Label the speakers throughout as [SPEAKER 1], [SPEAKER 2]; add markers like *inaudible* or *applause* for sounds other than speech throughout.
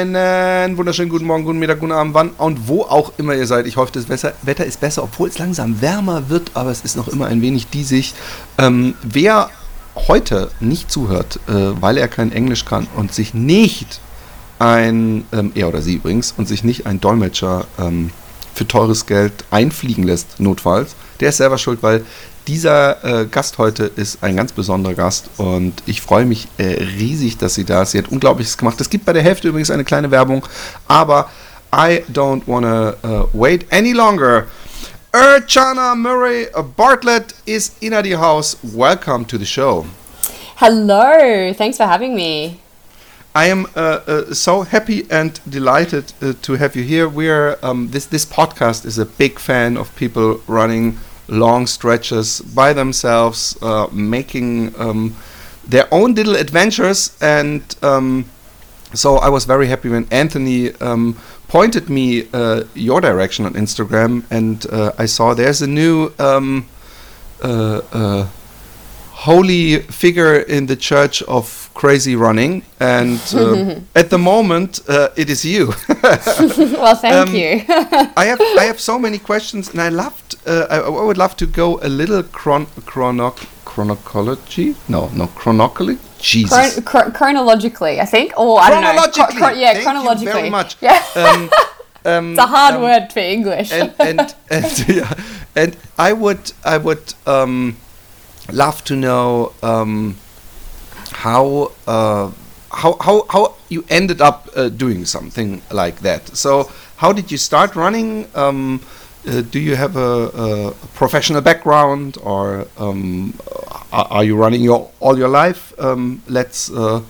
[SPEAKER 1] Einen wunderschönen guten Morgen, guten Mittag, guten Abend, wann und wo auch immer ihr seid. Ich hoffe, das Wetter ist besser, obwohl es langsam wärmer wird, aber es ist noch immer ein wenig diesig. Ähm, wer heute nicht zuhört, äh, weil er kein Englisch kann und sich nicht ein, ähm, er oder sie übrigens, und sich nicht ein Dolmetscher ähm, für teures Geld einfliegen lässt, notfalls, der ist selber schuld, weil dieser äh, Gast heute ist ein ganz besonderer Gast und ich freue mich äh, riesig, dass sie da ist. Sie hat Unglaubliches gemacht. Es gibt bei der Hälfte übrigens eine kleine Werbung, aber I don't wanna uh, wait any longer. Urchana Murray Bartlett is in the house. Welcome to the show.
[SPEAKER 2] Hello, thanks for having me.
[SPEAKER 1] I am uh, uh, so happy and delighted uh, to have you here. We're um, this this podcast is a big fan of people running long stretches by themselves, uh, making um, their own little adventures. And um, so I was very happy when Anthony um, pointed me uh, your direction on Instagram, and uh, I saw there's a new um, uh, uh, holy figure in the church of crazy running and uh, *laughs* at the moment uh, it is you. *laughs*
[SPEAKER 2] Well thank um, you.
[SPEAKER 1] I have i have so many questions and i loved uh, I, I, would love to go a little chron chrono chronology? No no chronologically? Jesus.
[SPEAKER 2] Chron chronologically i think? Or i don't know. Chro yeah
[SPEAKER 1] thank
[SPEAKER 2] chronologically
[SPEAKER 1] very much.
[SPEAKER 2] Yeah. Um, *laughs* um, it's a hard um, word for english.
[SPEAKER 1] and and, and, yeah, and i would i would um, love to know um, how, uh, how how how you ended up uh, doing something like that. So, how did you start running? Um, uh, do you have a, a, professional background, or um, are, are, you running your all your life? Um, let's uh,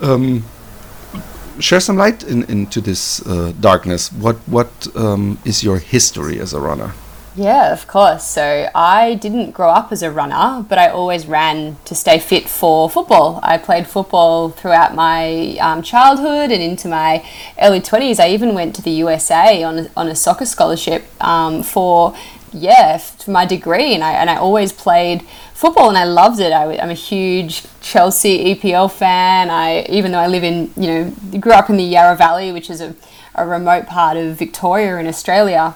[SPEAKER 1] um, share some light in, into this uh, darkness. What what um, is your history as a runner?
[SPEAKER 2] Yeah, of course. So I didn't grow up as a runner, but I always ran to stay fit for football. I played football throughout my um, childhood and into my early 20s. I even went to the USA on a, on a soccer scholarship um, for, yeah, for my degree. And I, and I always played football and I loved it. I, am a huge Chelsea EPL fan. I, even though I live in, you know, grew up in the Yarra Valley, which is a, a remote part of Victoria in Australia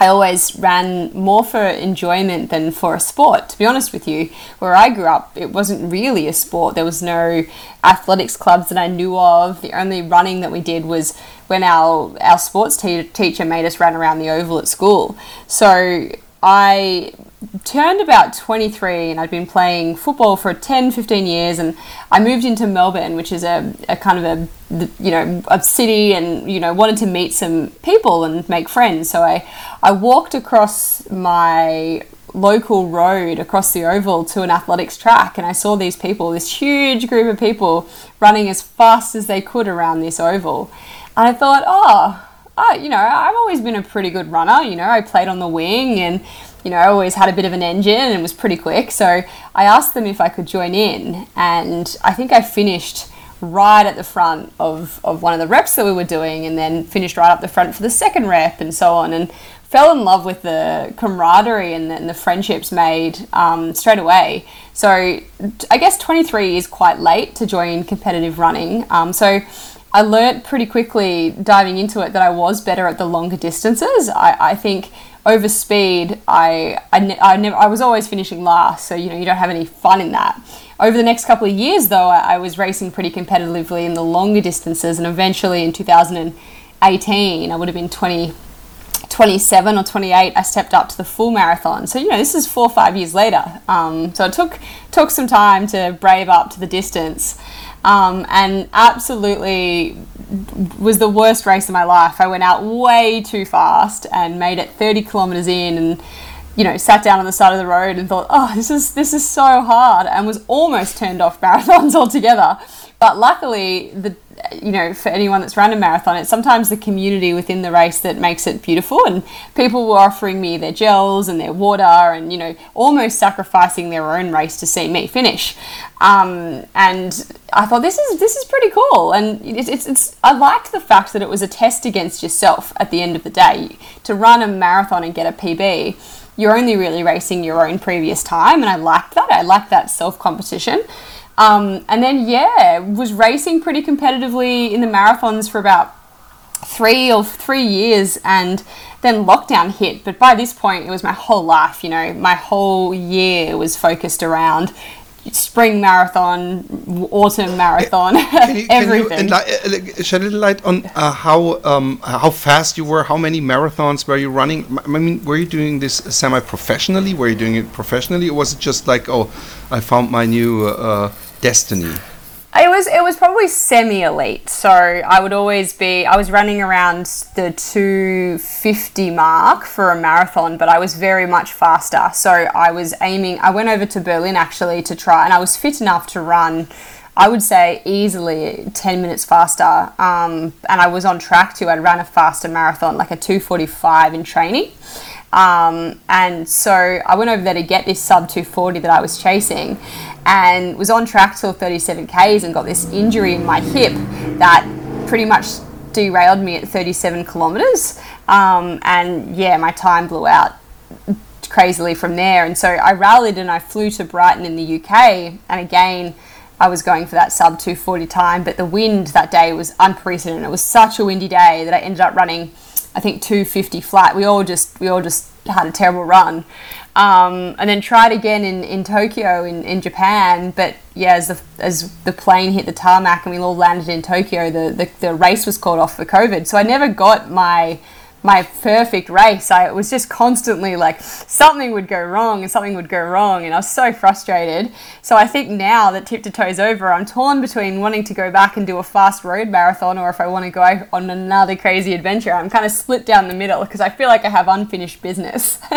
[SPEAKER 2] I always ran more for enjoyment than for a sport, to be honest with you. Where I grew up, it wasn't really a sport. There was no athletics clubs that I knew of. The only running that we did was when our, our sports te- teacher made us run around the oval at school. So I turned about 23 and I'd been playing football for 10, 15 years and I moved into Melbourne, which is a, a kind of a, you know, a city and, you know, wanted to meet some people and make friends. So I, I walked across my local road across the oval to an athletics track and I saw these people, this huge group of people running as fast as they could around this oval. And I thought, oh, oh, you know, I've always been a pretty good runner. You know, I played on the wing and you know, I always had a bit of an engine and was pretty quick. So I asked them if I could join in, and I think I finished right at the front of, of one of the reps that we were doing, and then finished right up the front for the second rep, and so on. And fell in love with the camaraderie and the, and the friendships made um, straight away. So I guess 23 is quite late to join competitive running. Um, so I learnt pretty quickly diving into it that I was better at the longer distances. I, I think over speed, I, I, I, never, I was always finishing last, so you know you don't have any fun in that. Over the next couple of years, though, I, I was racing pretty competitively in the longer distances, and eventually in 2018, I would have been 20, 27 or 28, I stepped up to the full marathon. So you know this is four or five years later. Um, so it took took some time to brave up to the distance um, and absolutely was the worst race of my life. I went out way too fast and made it 30 kilometers in and you know sat down on the side of the road and thought oh this is this is so hard and was almost turned off *laughs* marathons altogether But luckily, the you know, for anyone that's run a marathon, it's sometimes the community within the race that makes it beautiful. And people were offering me their gels and their water, and you know, almost sacrificing their own race to see me finish. Um, and I thought this is this is pretty cool, and it's, it's, it's I liked the fact that it was a test against yourself at the end of the day to run a marathon and get a PB you're only really racing your own previous time, and I liked that. I liked that self competition. Um, and then, yeah, was racing pretty competitively in the marathons for about three or three years, and then lockdown hit. But by this point, it was my whole life. You know, my whole year was focused around spring marathon, autumn marathon, can you, everything. Can
[SPEAKER 1] you *laughs* uh, shed a little light on uh, how um, how fast you were? How many marathons were you running? I mean, were you doing this semi-professionally? Were you doing it professionally, or was it just like, oh, I found my new uh, destiny?
[SPEAKER 2] It was it was probably semi elite. So I would always be I was running around the 250 mark for a marathon, but I was very much faster. So I was aiming I went over to Berlin actually to try and I was fit enough to run I would say easily 10 minutes faster. Um, and I was on track to, I'd run a faster marathon, like a 245 in training. Um, and so I went over there to get this sub 240 that I was chasing and was on track till 37 Ks and got this injury in my hip that pretty much derailed me at 37 kilometers. Um, and yeah, my time blew out crazily from there. And so I rallied and I flew to Brighton in the UK. And again, I was going for that sub 240 time, but the wind that day was unprecedented. It was such a windy day that I ended up running, I think 250 flat. We all just we all just had a terrible run. Um, and then tried again in, in Tokyo in, in Japan. But yeah, as the as the plane hit the tarmac and we all landed in Tokyo, the, the, the race was called off for COVID. So I never got my my perfect race. I was just constantly like something would go wrong and something would go wrong, and I was so frustrated. So I think now that tip to toes over, I'm torn between wanting to go back and do a fast road marathon or if I want to go on another crazy adventure. I'm kind of split down the middle because I feel like I have unfinished business. *laughs*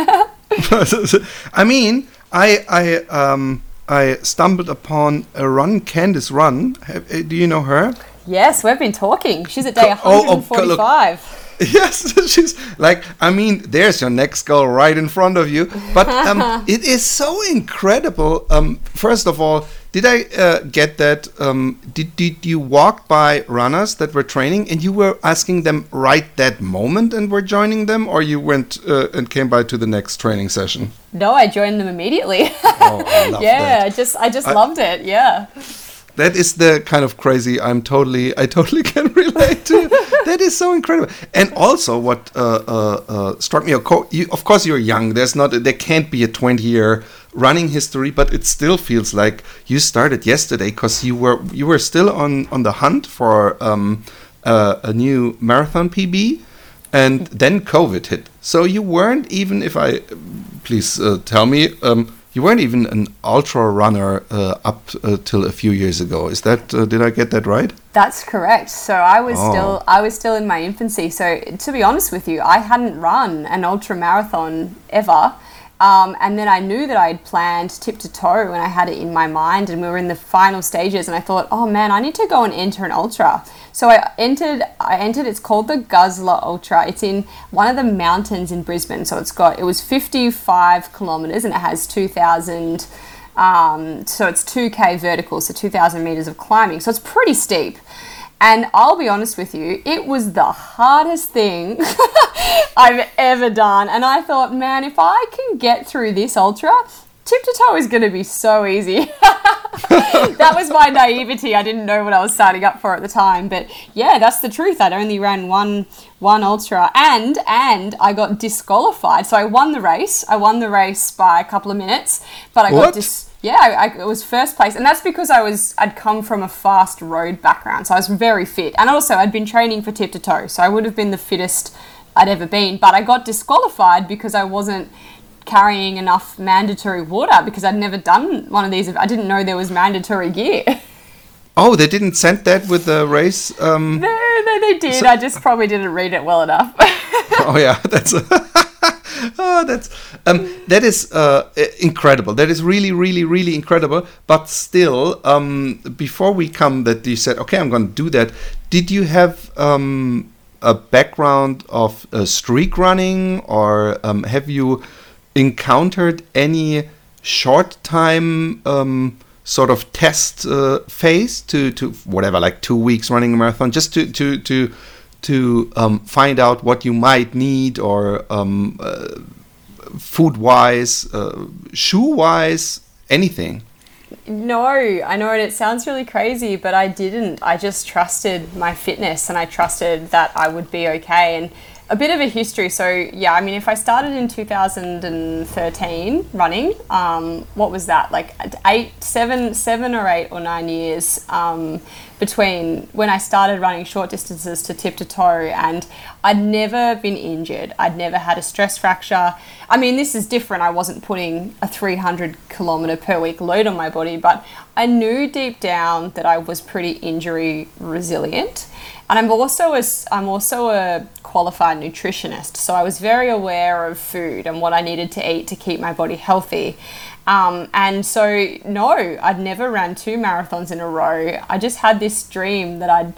[SPEAKER 1] I mean, I I um I stumbled upon a run, Candice Run. Uh, do you know her?
[SPEAKER 2] Yes, we've been talking. She's at day 145. Oh, oh, *laughs*
[SPEAKER 1] yes, *laughs* she's like, I mean, there's your next goal right in front of you. But um, *laughs* it is so incredible. Um, first of all, did I uh, get that? Um, did, did you walk by runners that were training and you were asking them right that moment and were joining them, or you went uh, and came by to the next training session?
[SPEAKER 2] No, I joined them immediately. oh, yeah, that. I just I just I, loved it. Yeah
[SPEAKER 1] that is the kind of crazy I'm totally I totally *laughs* can relate to. that is so incredible. And also, what uh, uh, uh, struck me, you, of course, you're young. There's not there can't be a 20 year running history, but it still feels like you started yesterday because you were you were still on on the hunt for um, a new marathon PB, and then COVID hit. So you weren't even if I please uh, tell me. Um, you weren't even an ultra runner uh, up uh, till a few years ago. Is that uh, did I get that right?
[SPEAKER 2] That's correct. So I was oh. still I was still in my infancy. So to be honest with you, I hadn't run an ultra marathon ever. Um, and then I knew that I had planned tip to toe when I had it in my mind, and we were in the final stages. And I thought, oh man, I need to go and enter an ultra. So I entered. I entered. It's called the Guzzler Ultra. It's in one of the mountains in Brisbane. So it's got. It was 55 kilometers, and it has 2,000. Um, so it's 2k vertical, so 2,000 meters of climbing. So it's pretty steep. And I'll be honest with you, it was the hardest thing *laughs* I've ever done. And I thought, man, if I can get through this ultra, tip to toe is going to be so easy. *laughs* that was my naivety. I didn't know what I was signing up for at the time, but yeah, that's the truth. I'd only ran one one ultra, and and I got disqualified. So I won the race. I won the race by a couple of minutes, but I what? got dis. Yeah, I, I, it was first place, and that's because I was I'd come from a fast road background, so I was very fit, and also I'd been training for tip to toe, so I would have been the fittest I'd ever been. But I got disqualified because I wasn't carrying enough mandatory water because I'd never done one of these. I didn't know there was mandatory gear.
[SPEAKER 1] Oh, they didn't send that with the race. Um,
[SPEAKER 2] no, no, they did. So I just probably didn't read it well enough. *laughs*
[SPEAKER 1] oh yeah, that's. *laughs* Oh, that's um, that is uh, incredible. That is really, really, really incredible. But still, um, before we come, that you said, okay, I'm going to do that. Did you have um, a background of uh, streak running, or um, have you encountered any short time? Um, sort of test uh, phase to to whatever like two weeks running a marathon just to to to to um, find out what you might need or um, uh, food wise uh, shoe wise anything
[SPEAKER 2] no, I know, it sounds really crazy, but I didn't. I just trusted my fitness and I trusted that I would be okay. And a bit of a history. So yeah, I mean, if I started in 2013 running, um, what was that? Like eight, seven, seven or eight or nine years um, between when I started running short distances to tip to toe, and I'd never been injured. I'd never had a stress fracture. I mean, this is different. I wasn't putting a 300 kilometer per week load on my body, but I knew deep down that I was pretty injury resilient. And I'm also a, I'm also a qualified nutritionist, so I was very aware of food and what I needed to eat to keep my body healthy. Um, and so, no, I'd never ran two marathons in a row. I just had this dream that I'd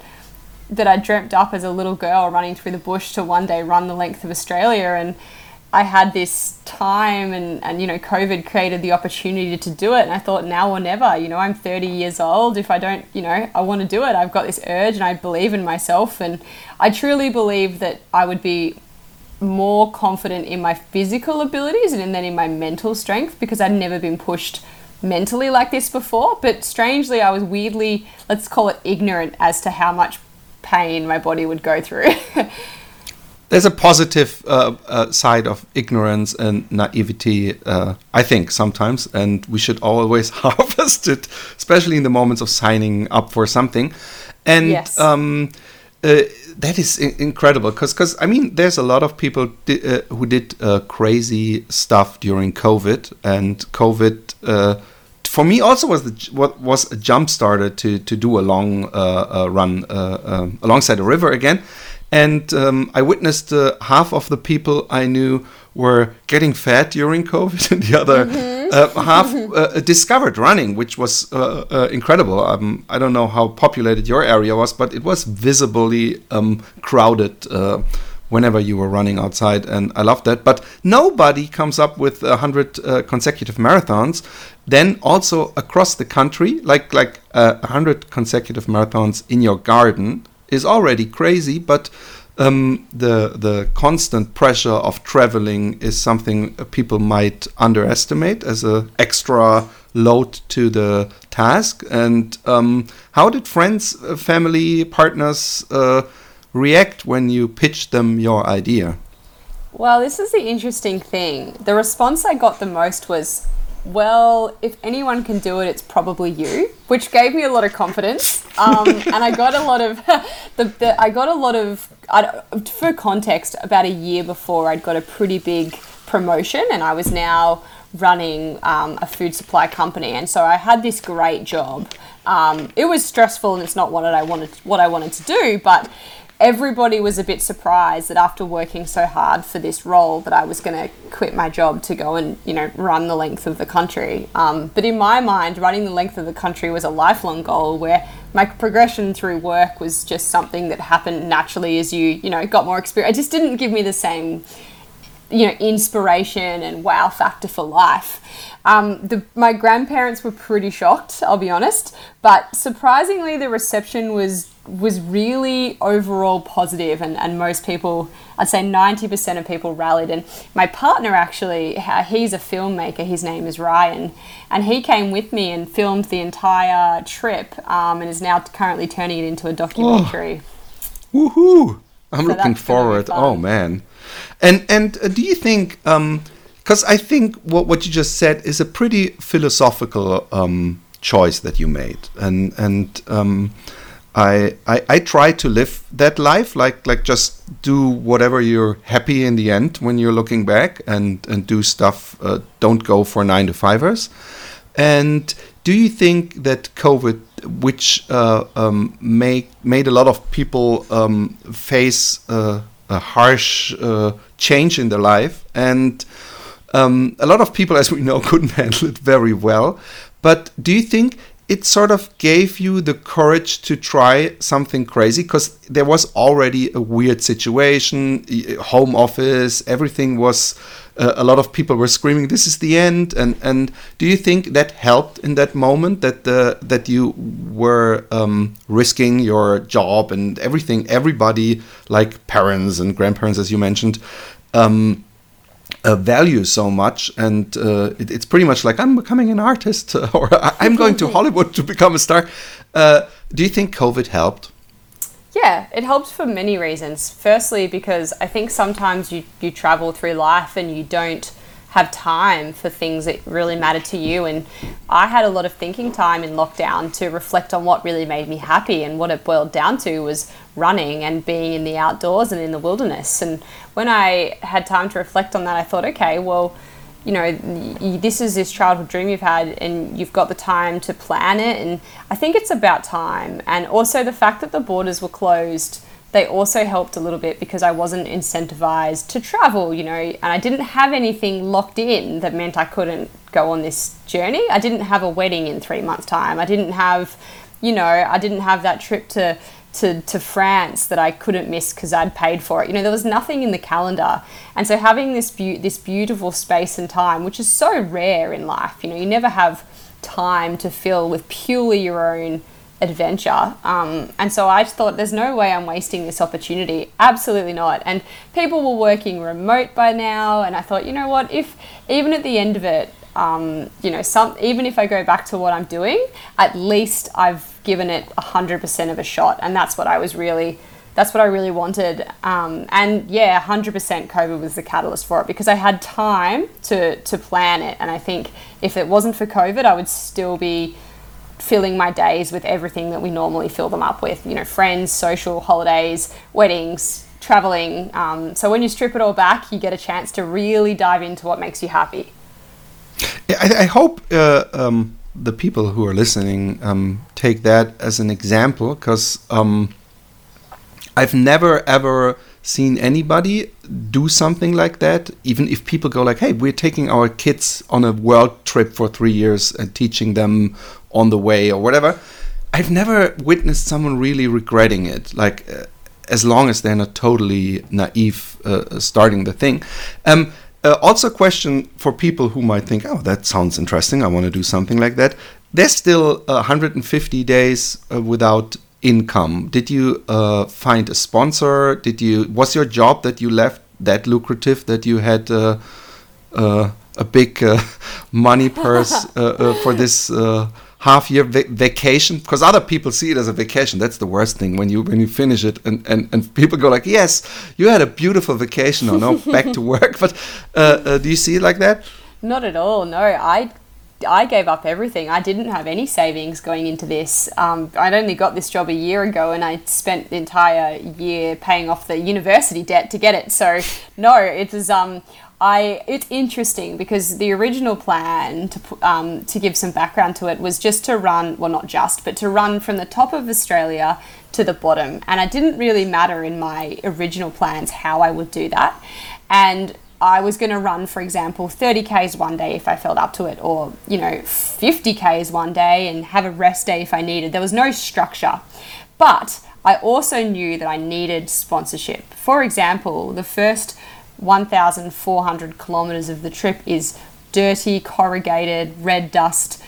[SPEAKER 2] that I dreamt up as a little girl running through the bush to one day run the length of Australia and I had this time and, and you know COVID created the opportunity to do it. And I thought now or never you know I'm 30 years old. If I don't you know I want to do it. I've got this urge and I believe in myself. And I truly believe that I would be more confident in my physical abilities and then in my mental strength because I'd never been pushed mentally like this before. But strangely I was weirdly let's call it ignorant as to how much pain my body would go through *laughs*
[SPEAKER 1] there's a positive uh, uh, side of ignorance and naivety, uh, I think, sometimes, and we should always *laughs* harvest it, especially in the moments of signing up for something. And yes. um, uh, that is incredible because, because I mean, there's a lot of people di uh, who did uh, crazy stuff during COVID, and COVID. for me, also was the, what was a jump starter to to do a long run um, alongside the river again, and um, I witnessed uh, half of the people I knew were getting fat during COVID, *laughs* and the other mm-hmm. uh, half uh, discovered running, which was uh, uh, incredible. Um, I don't know how populated your area was, but it was visibly um, crowded uh, whenever you were running outside, and I loved that. But nobody comes up with a hundred consecutive marathons. Then also across the country, like like a hundred consecutive marathons in your garden is already crazy, but um, the the constant pressure of traveling is something people might underestimate as an extra load to the task. And um, how did friends, uh, family, partners uh, react when you pitched them your idea?
[SPEAKER 2] Well, this is the interesting thing. The response I got the most was, well, if anyone can do it, it's probably you, which gave me a lot of confidence. Um, *laughs* and I got a lot of *laughs* the, the I got a lot of I, for context. About a year before, I'd got a pretty big promotion, and I was now running um, a food supply company, and so I had this great job. Um, it was stressful, and it's not what I wanted what I wanted to do, but everybody was a bit surprised that after working so hard for this role that I was going to quit my job to go and you know run the length of the country. Um, but in my mind, running the length of the country was a lifelong goal where my progression through work was just something that happened naturally as you you know got more experience. It just didn't give me the same you know inspiration and wow factor for life. Um, the, my grandparents were pretty shocked, I'll be honest, but surprisingly, the reception was was really overall positive and, and most people i'd say 90% of people rallied. And my partner actually he's a filmmaker his name is ryan and he came with me and filmed the entire trip um, and is now currently turning it into a documentary.
[SPEAKER 1] Oh. woohoo! I'm so looking forward. oh man. And and uh, do you think because um, i think what, what you just said is a pretty philosophical um, choice that you made. And and um, I, I, I try to live that life, like like just do whatever you're happy in the end when you're looking back, and and do stuff. Uh, don't go for nine to fivers. And do you think that COVID, which uh, um, made a lot of people um, face uh, a harsh uh, change in their life, and um, a lot of people, *laughs* as we know, couldn't *laughs* handle it very well. But do you think it sort of gave you the courage to try something crazy because there was already a weird situation home office everything was uh, a lot of people were screaming this is the end and and do you think that helped in that moment that uh, that you were um, risking your job and everything everybody like parents and grandparents as you mentioned um, uh, value so much, and uh, it, it's pretty much like I'm becoming an artist *laughs* or I'm going to Hollywood to become a star. Uh, do you think COVID helped?
[SPEAKER 2] Yeah, it helped for many reasons. Firstly, because I think sometimes you, you travel through life and you don't have time for things that really matter to you. And I had a lot of thinking time in lockdown to reflect on what really made me happy. And what it boiled down to was running and being in the outdoors and in the wilderness. And when I had time to reflect on that, I thought, okay, well, you know, this is this childhood dream you've had, and you've got the time to plan it. And I think it's about time. And also the fact that the borders were closed they also helped a little bit because I wasn't incentivized to travel, you know, and I didn't have anything locked in that meant I couldn't go on this journey. I didn't have a wedding in three months' time. I didn't have, you know, I didn't have that trip to to, to France that I couldn't miss because I'd paid for it. You know, there was nothing in the calendar. And so having this be- this beautiful space and time, which is so rare in life, you know, you never have time to fill with purely your own adventure. Um, and so I thought, there's no way I'm wasting this opportunity. Absolutely not. And people were working remote by now, and I thought, you know what? If even at the end of it, um, you know, some even if I go back to what I'm doing, at least I've given it hundred percent of a shot, and that's what I was really. That's what I really wanted, um, and yeah, hundred percent. COVID was the catalyst for it because I had time to to plan it, and I think if it wasn't for COVID, I would still be filling my days with everything that we normally fill them up with you know friends social holidays weddings traveling. Um, so when you strip it all back you get a chance to really dive into what makes you happy.
[SPEAKER 1] I, I hope uh, um, the people who are listening um, take that as an example because um, i've never ever seen anybody do something like that. Even if people go like hey we're taking our kids on a world trip for three years and teaching them on the way or whatever. I've never witnessed someone really regretting it. Like, uh, as long as they're not totally naive uh, starting the thing. Um, uh, also, a question for people who might think, "Oh, that sounds interesting. I want to do something like that." There's still 150 days uh, without income. Did you uh, find a sponsor? Did you was your job that you left that lucrative that you had uh, a big *laughs* money purse *laughs* for this? Half year va vacation because other people see it as a vacation that's the worst thing when you when you finish it and and, and *laughs* people go like yes you had a beautiful vacation or no *laughs* back to work but uh, uh, do you see it like that
[SPEAKER 2] not at all no i I gave up everything. I didn't have any savings going into this. Um, I'd only got this job a year ago and I spent the entire year paying off the university debt to get it. So, no, it was, um, I it's interesting because the original plan to um, to give some background to it was just to run well not just but to run from the top of Australia to the bottom. And it didn't really matter in my original plans how I would do that. And I was going to run for example 30 k's one day if I felt up to it or you know 50 k's one day and have a rest day if I needed. There was no structure. But I also knew that I needed sponsorship. For example the first 1,400 kilometres of the trip is dirty, corrugated, red dust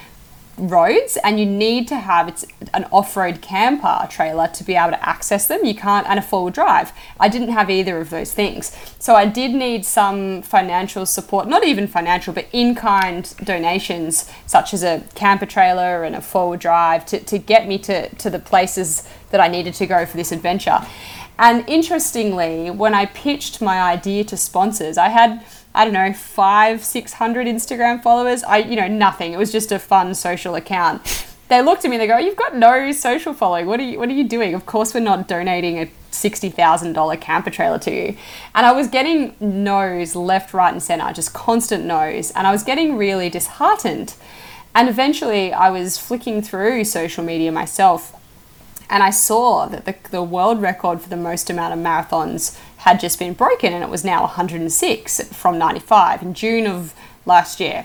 [SPEAKER 2] roads and you need to have it's an off-road camper trailer to be able to access them. You can't and a four-wheel drive. I didn't have either of those things. So i did need some financial support not even financial but in-kind donations such as a camper trailer and a four-wheel drive to, to get me to, to the places that i needed to go for this adventure and interestingly, when I pitched my idea to sponsors, I had I don't know five, six hundred Instagram followers. I you know nothing. It was just a fun social account. They looked at me. And They go, "You've got no social following. What are you What are you doing? Of course, we're not donating a sixty thousand dollar camper trailer to you." And I was getting no's left, right, and center, just constant no's, and I was getting really disheartened. And eventually, I was flicking through social media myself and I saw that the, the world record for the most amount of marathons had just been broken and it was now 106 from 95 in June of last year.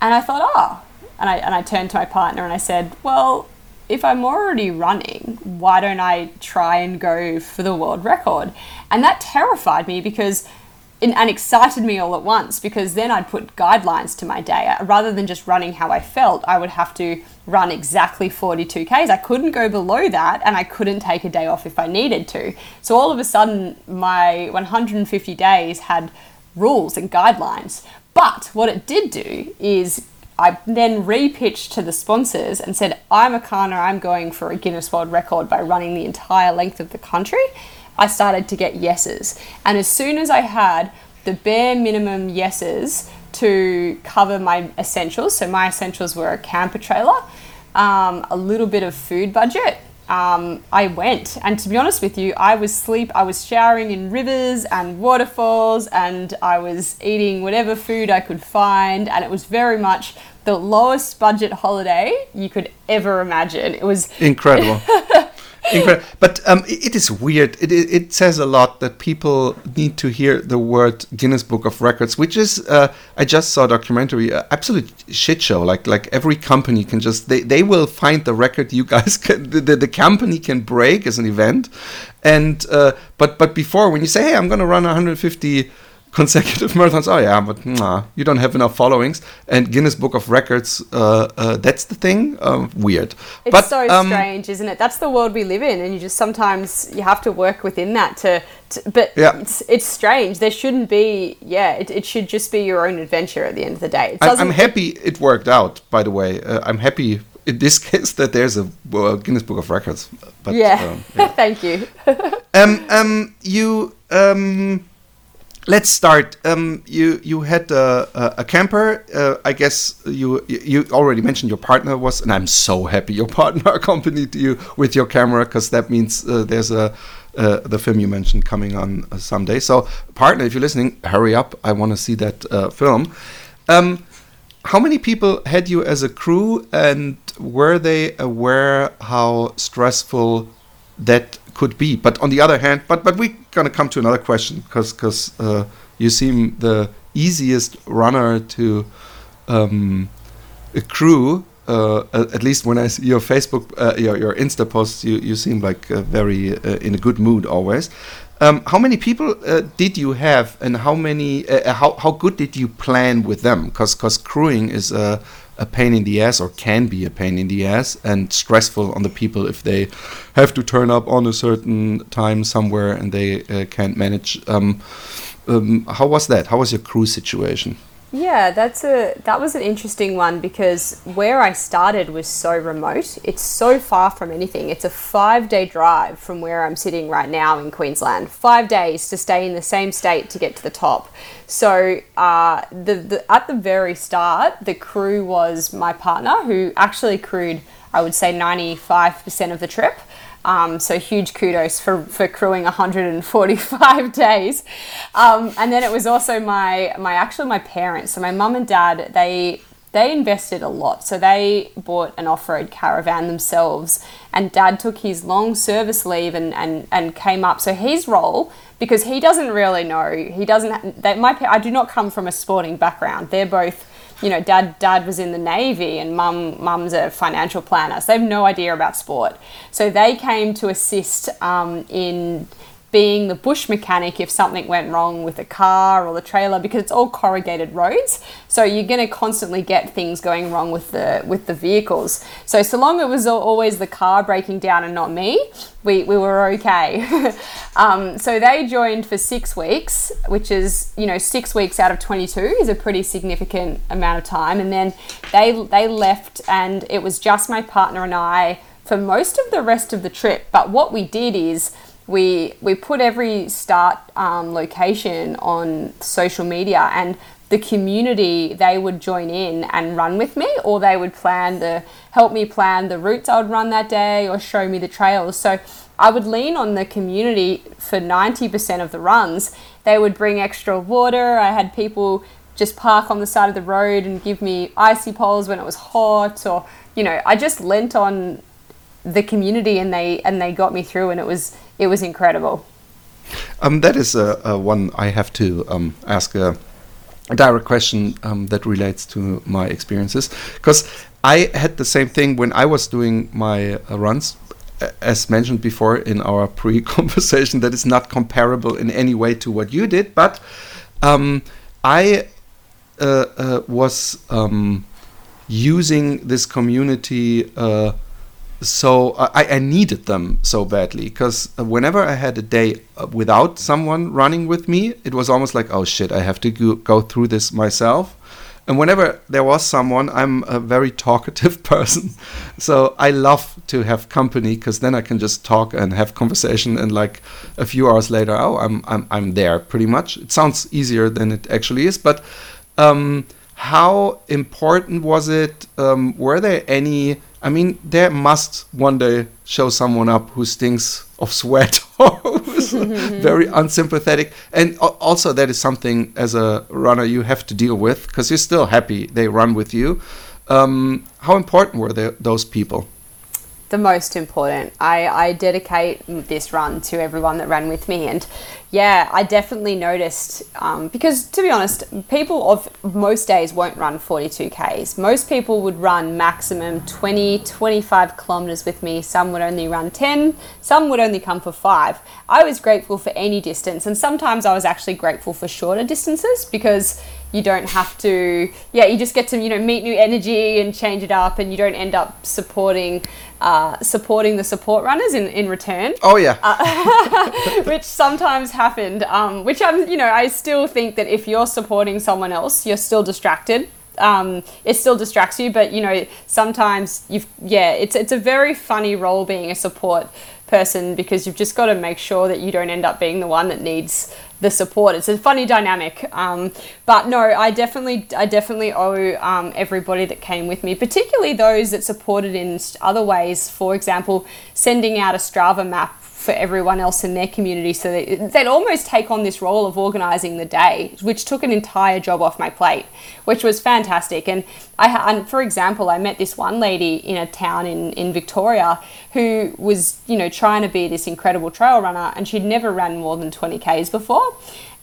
[SPEAKER 2] And I thought, oh, and I, and I turned to my partner and I said, well, if I'm already running, why don't I try and go for the world record? And that terrified me because and excited me all at once because then I'd put guidelines to my day. Uh, rather than just running how I felt, I would have to run exactly 42 Ks. I couldn't go below that and I couldn't take a day off if I needed to. So all of a sudden, my 150 days had rules and guidelines. But what it did do is I then repitched to the sponsors and said, I'm Erchana, I'm going for a Guinness World Record by running the entire length of the country. I started to get yeses. And as soon as I had the bare minimum yeses to cover my essentials, so my essentials were a camper trailer, um, a little bit of food budget, um, I went. And to be honest with you, I was sleep. I was showering in rivers and waterfalls, and I was eating whatever food I could find. And it was very much the lowest budget holiday you could ever imagine. It was
[SPEAKER 1] incredible. *laughs* Incredible. But um, it is weird. It, it, says a lot that people need to hear the word Guinness Book of Records, which is uh, I just saw a documentary, uh, absolute shit show. Like like every company can just they, they will find the record you guys *laughs* can the, the, the company can break as an event, and uh, but but before when you say hey I'm to run 150 consecutive *laughs* marathons. Oh yeah, but nah, you don't have enough followings. And Guinness Book of Records, uh, uh, that's the thing. Uh, weird.
[SPEAKER 2] It's but, so um, strange, isn't it? That's the world we live in, and you just sometimes you have to work within that to. to but yeah. it's it's strange. There shouldn't be. Yeah, it, it should just be your own adventure at the end of the day.
[SPEAKER 1] I'm, I'm happy it worked out. By the way, uh, I'm happy in this *laughs* case that there's a Guinness Book of Records.
[SPEAKER 2] But, yeah, um, *laughs* yeah. thank you.
[SPEAKER 1] um, um, you um let's start. Um, you you had a, a, a camper. Uh, I guess you you already mentioned your partner was, and I'm so happy your *laughs* partner accompanied you with your camera because that means uh, there's a uh, the film you mentioned coming on uh, someday. So, partner, if you're listening, hurry up! I want to see that uh, film. Um, how many people had you as a crew, and were they aware how stressful that could be. But on the other hand, but but we're gonna come to another question because because uh, you seem the easiest runner to um, accrue. Uh, at least when I see your Facebook, uh, your your Insta posts, you you seem like uh, very uh, in a good mood always. Um, how many people uh, did you have, and how many? how how good did you plan with them? Because because crewing is a a pain in the ass or can be a pain in the ass and stressful on the people if they have to turn up on a certain time somewhere and they uh, can't manage. Um, um, how was that? How was your crew situation?
[SPEAKER 2] Yeah, that's a that was an interesting one because where I started was so remote. It's so far from anything. It's a 5-day drive from where I'm sitting right now in Queensland. 5 days to stay in the same state to get to the top. So, uh, the, the at the very start, the crew was my partner who actually crewed I would say 95% of the trip. Um, so huge kudos for, for crewing 145 *laughs* days. Um, and then it was also my my actually my parents. So my mum and dad they they invested a lot. So they bought an off-road caravan themselves and dad took his long service leave and, and, and came up. So his role, because he doesn't really know, he doesn't, they, my, I do not come from a sporting background. They're both you know, dad dad was in the navy and mum mum's a financial planner, so they have no idea about sport. So they came to assist um, in being the bush mechanic if something went wrong with the car or the trailer because it's all corrugated roads. So you're going to constantly get things going wrong with the with the vehicles. So so long it was always the car breaking down and not me we, we were okay. *laughs* Um, so they joined for six weeks which is you know six weeks out of 22 is a pretty significant amount of time. And then they they left and it was just my partner and i for most of the rest of the trip. But what we did is we we put every start um, location on social media and the community they would join in and run with me or they would plan the help me plan the routes I would run that day or show me the trails. So I would lean on the community for 90% of the runs. They would bring extra water. I had people just park on the side of the road and give me icy poles when it was hot or you know I just lent on the community and they and they got me through and it was it was incredible
[SPEAKER 1] Um, that is uh, uh, one I have to um, ask a, a, direct question um, that relates to my experiences because I had the same thing when I was doing my uh, runs. As mentioned before in our *laughs* pre-conversation, that is not comparable in any way to what you did, but um, I uh, uh, was um, using this community uh, so uh, I, I, needed them so badly because uh, whenever I had a day uh, without someone running with me, it was almost like, oh shit, I have to go, go through this myself. And whenever there was someone, I'm a very talkative *laughs* person, so I love to have company because then I can just talk and have conversation, and like a few hours later, oh, I'm I'm I'm there pretty much. It sounds easier than it actually is, but um, how important was it? Um, were there any I mean, there must one day show someone up who stinks of sweat *laughs* or who's *laughs* very unsympathetic. And also, that is something as a runner you have to deal with because you're still happy they run with you. Um, how important were there, those people?
[SPEAKER 2] the most important. I, I dedicate this run to everyone that ran with me. And yeah, I definitely noticed um, because to be honest, people of most days won't run 42Ks. Most people would run maximum 20, 25 kilometers with me. Some would only run 10, some would only come for five. I was grateful for any distance. And sometimes I was actually grateful for shorter distances because you don't have to yeah you just get to you know meet new energy and change it up and you don't end up supporting uh, supporting the support runners in, in return.
[SPEAKER 1] Oh yeah.
[SPEAKER 2] Uh, *laughs* which sometimes happened um, which i'm you know i still think that if you're supporting someone else you're still distracted. Um, it still distracts you but you know sometimes you've yeah it's it's a very funny role being a support person because you've just got to make sure that you don't end up being the one that needs the support. It's a funny dynamic, um, but no, I definitely, I definitely owe um, everybody that came with me, particularly those that supported in other ways. For example, sending out a Strava map for everyone else in their community so that they'd almost take on this role of organizing the day which took an entire job off my plate which was fantastic. And i and for example i met this one lady in a town in, in victoria who was you know trying to be this incredible trail runner and she'd never ran more than 20 ks before.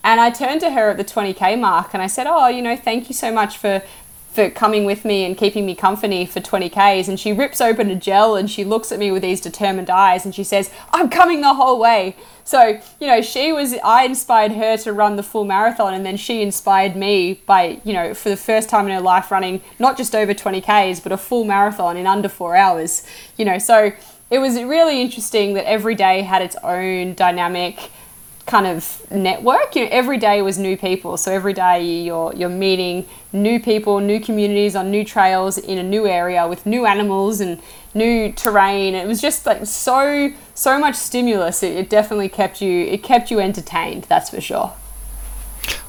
[SPEAKER 2] And I turned to her at the 20k mark and I said, Oh, you know, thank you so much for for coming with me and keeping me company for 20Ks. And she rips open a gel and she looks at me with these determined eyes and she says, I'm coming the whole way. So, you know, she was, I inspired her to run the full marathon and then she inspired me by, you know, for the first time in her life running not just over 20Ks, but a full marathon in under four hours. You know, so it was really interesting that every day had its own dynamic kind of network. You know, every day was new people. So every day you're you're meeting new people, new communities on new trails in a new area with new animals and new terrain. It was just like so so much stimulus. It, it definitely kept you it kept you entertained. That's for sure.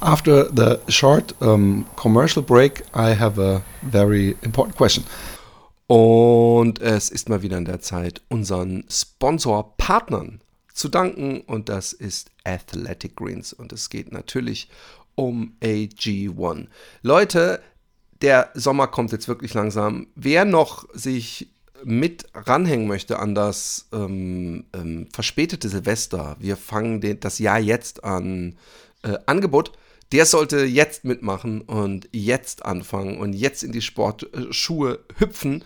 [SPEAKER 1] After the short um, commercial break, I have a very important question. Und es ist mal wieder an der Zeit, unseren Sponsor-Partnern zu danken und das ist Athletic Greens und es geht natürlich um AG1. Leute, der Sommer kommt jetzt wirklich langsam. Wer noch sich mit ranhängen möchte an das ähm, ähm, verspätete Silvester, wir fangen den, das Jahr jetzt an, äh, Angebot, der sollte jetzt mitmachen und jetzt anfangen und jetzt in die Sportschuhe hüpfen.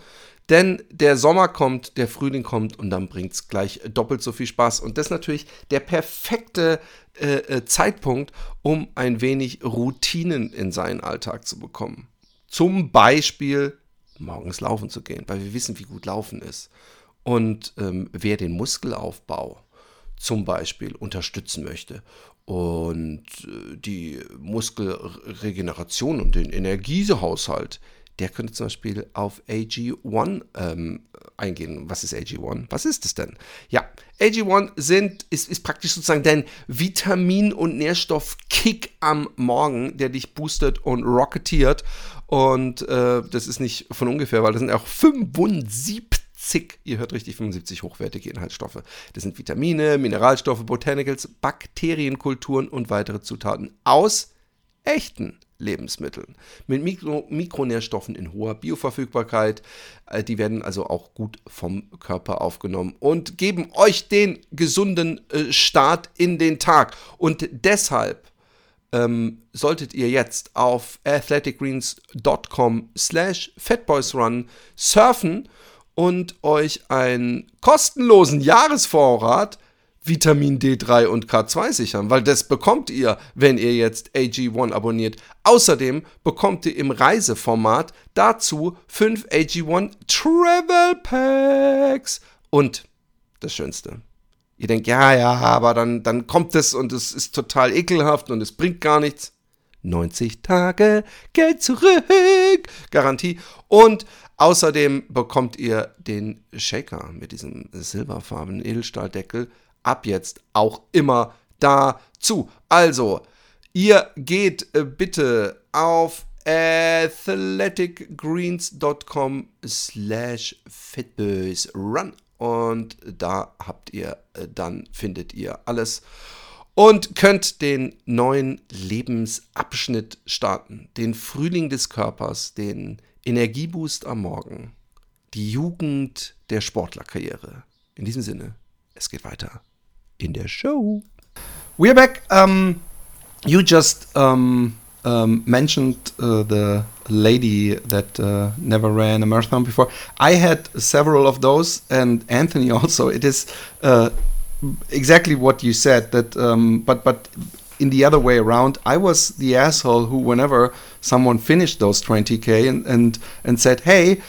[SPEAKER 1] Denn der Sommer kommt, der Frühling kommt und dann bringt es gleich doppelt so viel Spaß. Und das ist natürlich der perfekte äh, äh, Zeitpunkt, um ein wenig Routinen in seinen Alltag zu bekommen. Zum Beispiel morgens laufen zu gehen, weil wir wissen, wie gut Laufen ist. Und ähm, wer den Muskelaufbau zum Beispiel unterstützen möchte und äh, die Muskelregeneration und den Energiehaushalt, der könnte zum Beispiel auf AG1 ähm, eingehen. Was ist AG1? Was ist es denn? Ja, AG1 sind, ist, ist praktisch sozusagen dein Vitamin- und Nährstoffkick am Morgen, der dich boostet und rocketiert. Und äh, das ist nicht von ungefähr, weil das sind auch 75 ihr hört richtig, 75 hochwertige Inhaltsstoffe. Das sind Vitamine, Mineralstoffe, Botanicals, Bakterienkulturen und weitere Zutaten aus echten Lebensmitteln. Mit Mikro Mikronährstoffen in hoher Bioverfügbarkeit. Äh, die werden also auch gut vom Körper aufgenommen und geben euch den gesunden äh, Start in den Tag. Und deshalb ähm, solltet ihr jetzt auf athleticgreens.com slash fatboysrun surfen und euch einen kostenlosen Jahresvorrat Vitamin D3 und K2 sichern, weil das bekommt ihr, wenn ihr jetzt AG1 abonniert. Außerdem bekommt ihr im Reiseformat dazu 5 AG1 Travel Packs. Und das Schönste. Ihr denkt, ja, ja, aber dann, dann kommt es und es ist total ekelhaft und es bringt gar nichts. 90 Tage Geld zurück, Garantie. Und außerdem bekommt ihr den Shaker mit diesem silberfarbenen Edelstahldeckel ab jetzt auch immer dazu. Also, ihr geht äh, bitte auf athleticgreens.com slash fitboysrun und da habt ihr, äh, dann findet ihr alles und könnt den neuen Lebensabschnitt starten. Den Frühling des Körpers, den Energieboost am Morgen, die Jugend der Sportlerkarriere. In diesem Sinne, es geht weiter in der Show. We're back. Um, you just um, um, mentioned uh, the lady that uh, never ran a marathon before. I had several of those, and Anthony *laughs* also. It is uh, exactly what you said. That, um, but but in the other way around, I was the asshole who, whenever someone finished those 20k and and and said, "Hey,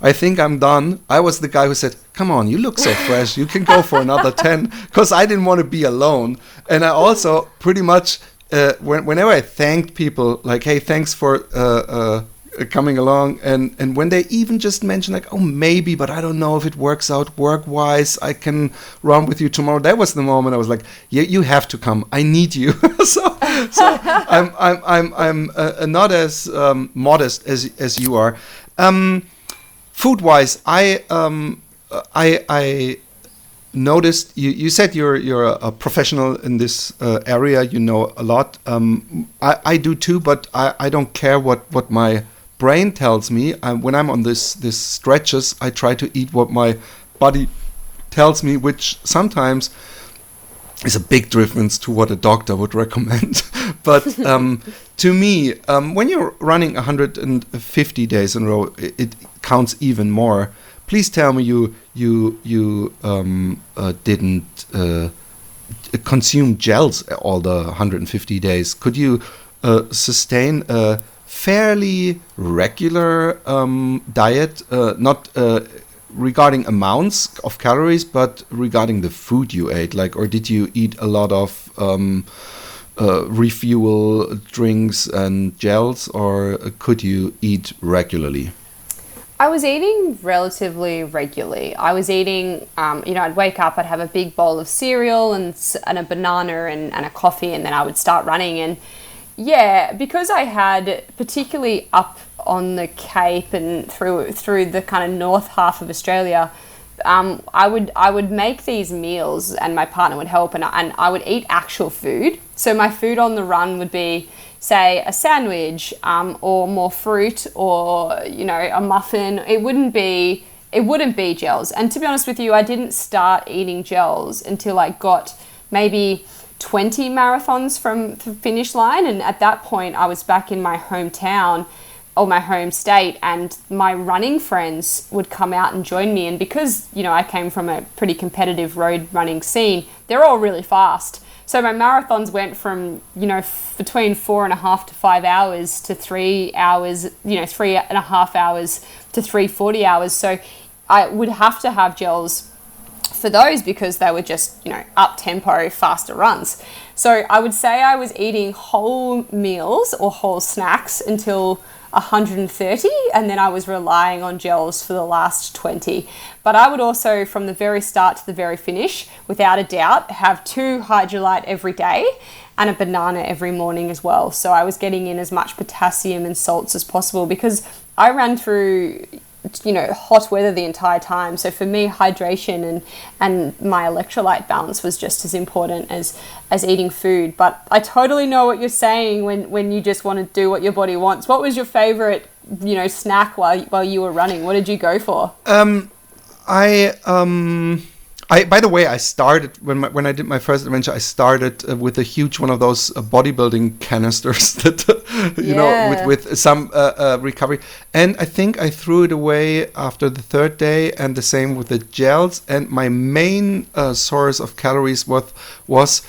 [SPEAKER 1] I think I'm done," I was the guy who said, "Come on, you look so *laughs* fresh. You can go for another 10," because I didn't want to be alone, and I also pretty much. Uh, when, whenever I thanked people, like, "Hey, thanks for uh, uh, coming along and and when they even just mention like oh maybe but i don't know if it works out work wise i can run with you tomorrow. That was the moment i was like yeah you have to come. I need you. *laughs* So so i'm i'm i'm i'm uh, not as um, modest as as you are. Um, food wise i um i i noticed you, you said you're you're a, professional in this uh, area you know a lot. Um, I, I do too but I, I don't care what what my brain tells me. Um, when I'm on this this stretches, I try to eat what my body tells me, which sometimes is a big difference to what a doctor would recommend. *laughs* but um, to me, um, when you're running 150 days in a row, it, it, counts even more. Please tell me you you you um, uh, didn't uh, consume gels all the 150 days. Could you uh, sustain a fairly regular um, diet, uh, not uh, regarding amounts of calories, but regarding the food you ate. Like, or did you eat a lot of um, uh, refuel drinks and gels, or could you eat regularly?
[SPEAKER 2] I was eating relatively regularly. I was eating, um, you know, I'd wake up, I'd have a big bowl of cereal and, and a banana and, and a coffee, and then I would start running. And yeah, because I had particularly up on the Cape and through through the kind of north half of Australia, um, I would I would make these meals and my partner would help and I, and I would eat actual food. So my food on the run would be say a sandwich um, or more fruit or you know a muffin. It wouldn't be it wouldn't be gels. And to be honest with you, I didn't start eating gels until I got maybe 20 marathons from the finish line. And at that point, I was back in my hometown or my home state, and my running friends would come out and join me. And because, you know, I came from a pretty competitive road running scene, they're all really fast. So my marathons went from, you know, f- between four and a half to five hours to three hours, you know, three and a half hours to three forty hours. So I would have to have gels for those because they were just, you know, up tempo, faster runs. So I would say I was eating whole meals or whole snacks until 130 and then I was relying on gels for the last 20. But I would also, from the very start to the very finish, without a doubt, have two Hydralyte every day and a banana every morning as well. So I was getting in as much potassium and salts as possible because I ran through you know hot weather the entire time. So for me, hydration and and my electrolyte balance was just as important as as eating food. But I totally know what you're saying when when you just want to do what your body wants. What was your favorite you know snack while while you were running? What did you go for?
[SPEAKER 1] Um, I um I, by the way, I started when my, when I did my first adventure. I started uh, with a huge one of those uh, bodybuilding canisters *laughs* that uh, you yeah. know with with some uh, uh, recovery, and I think I threw it away after the third day, and the same with the gels. And my main uh, source of calories was was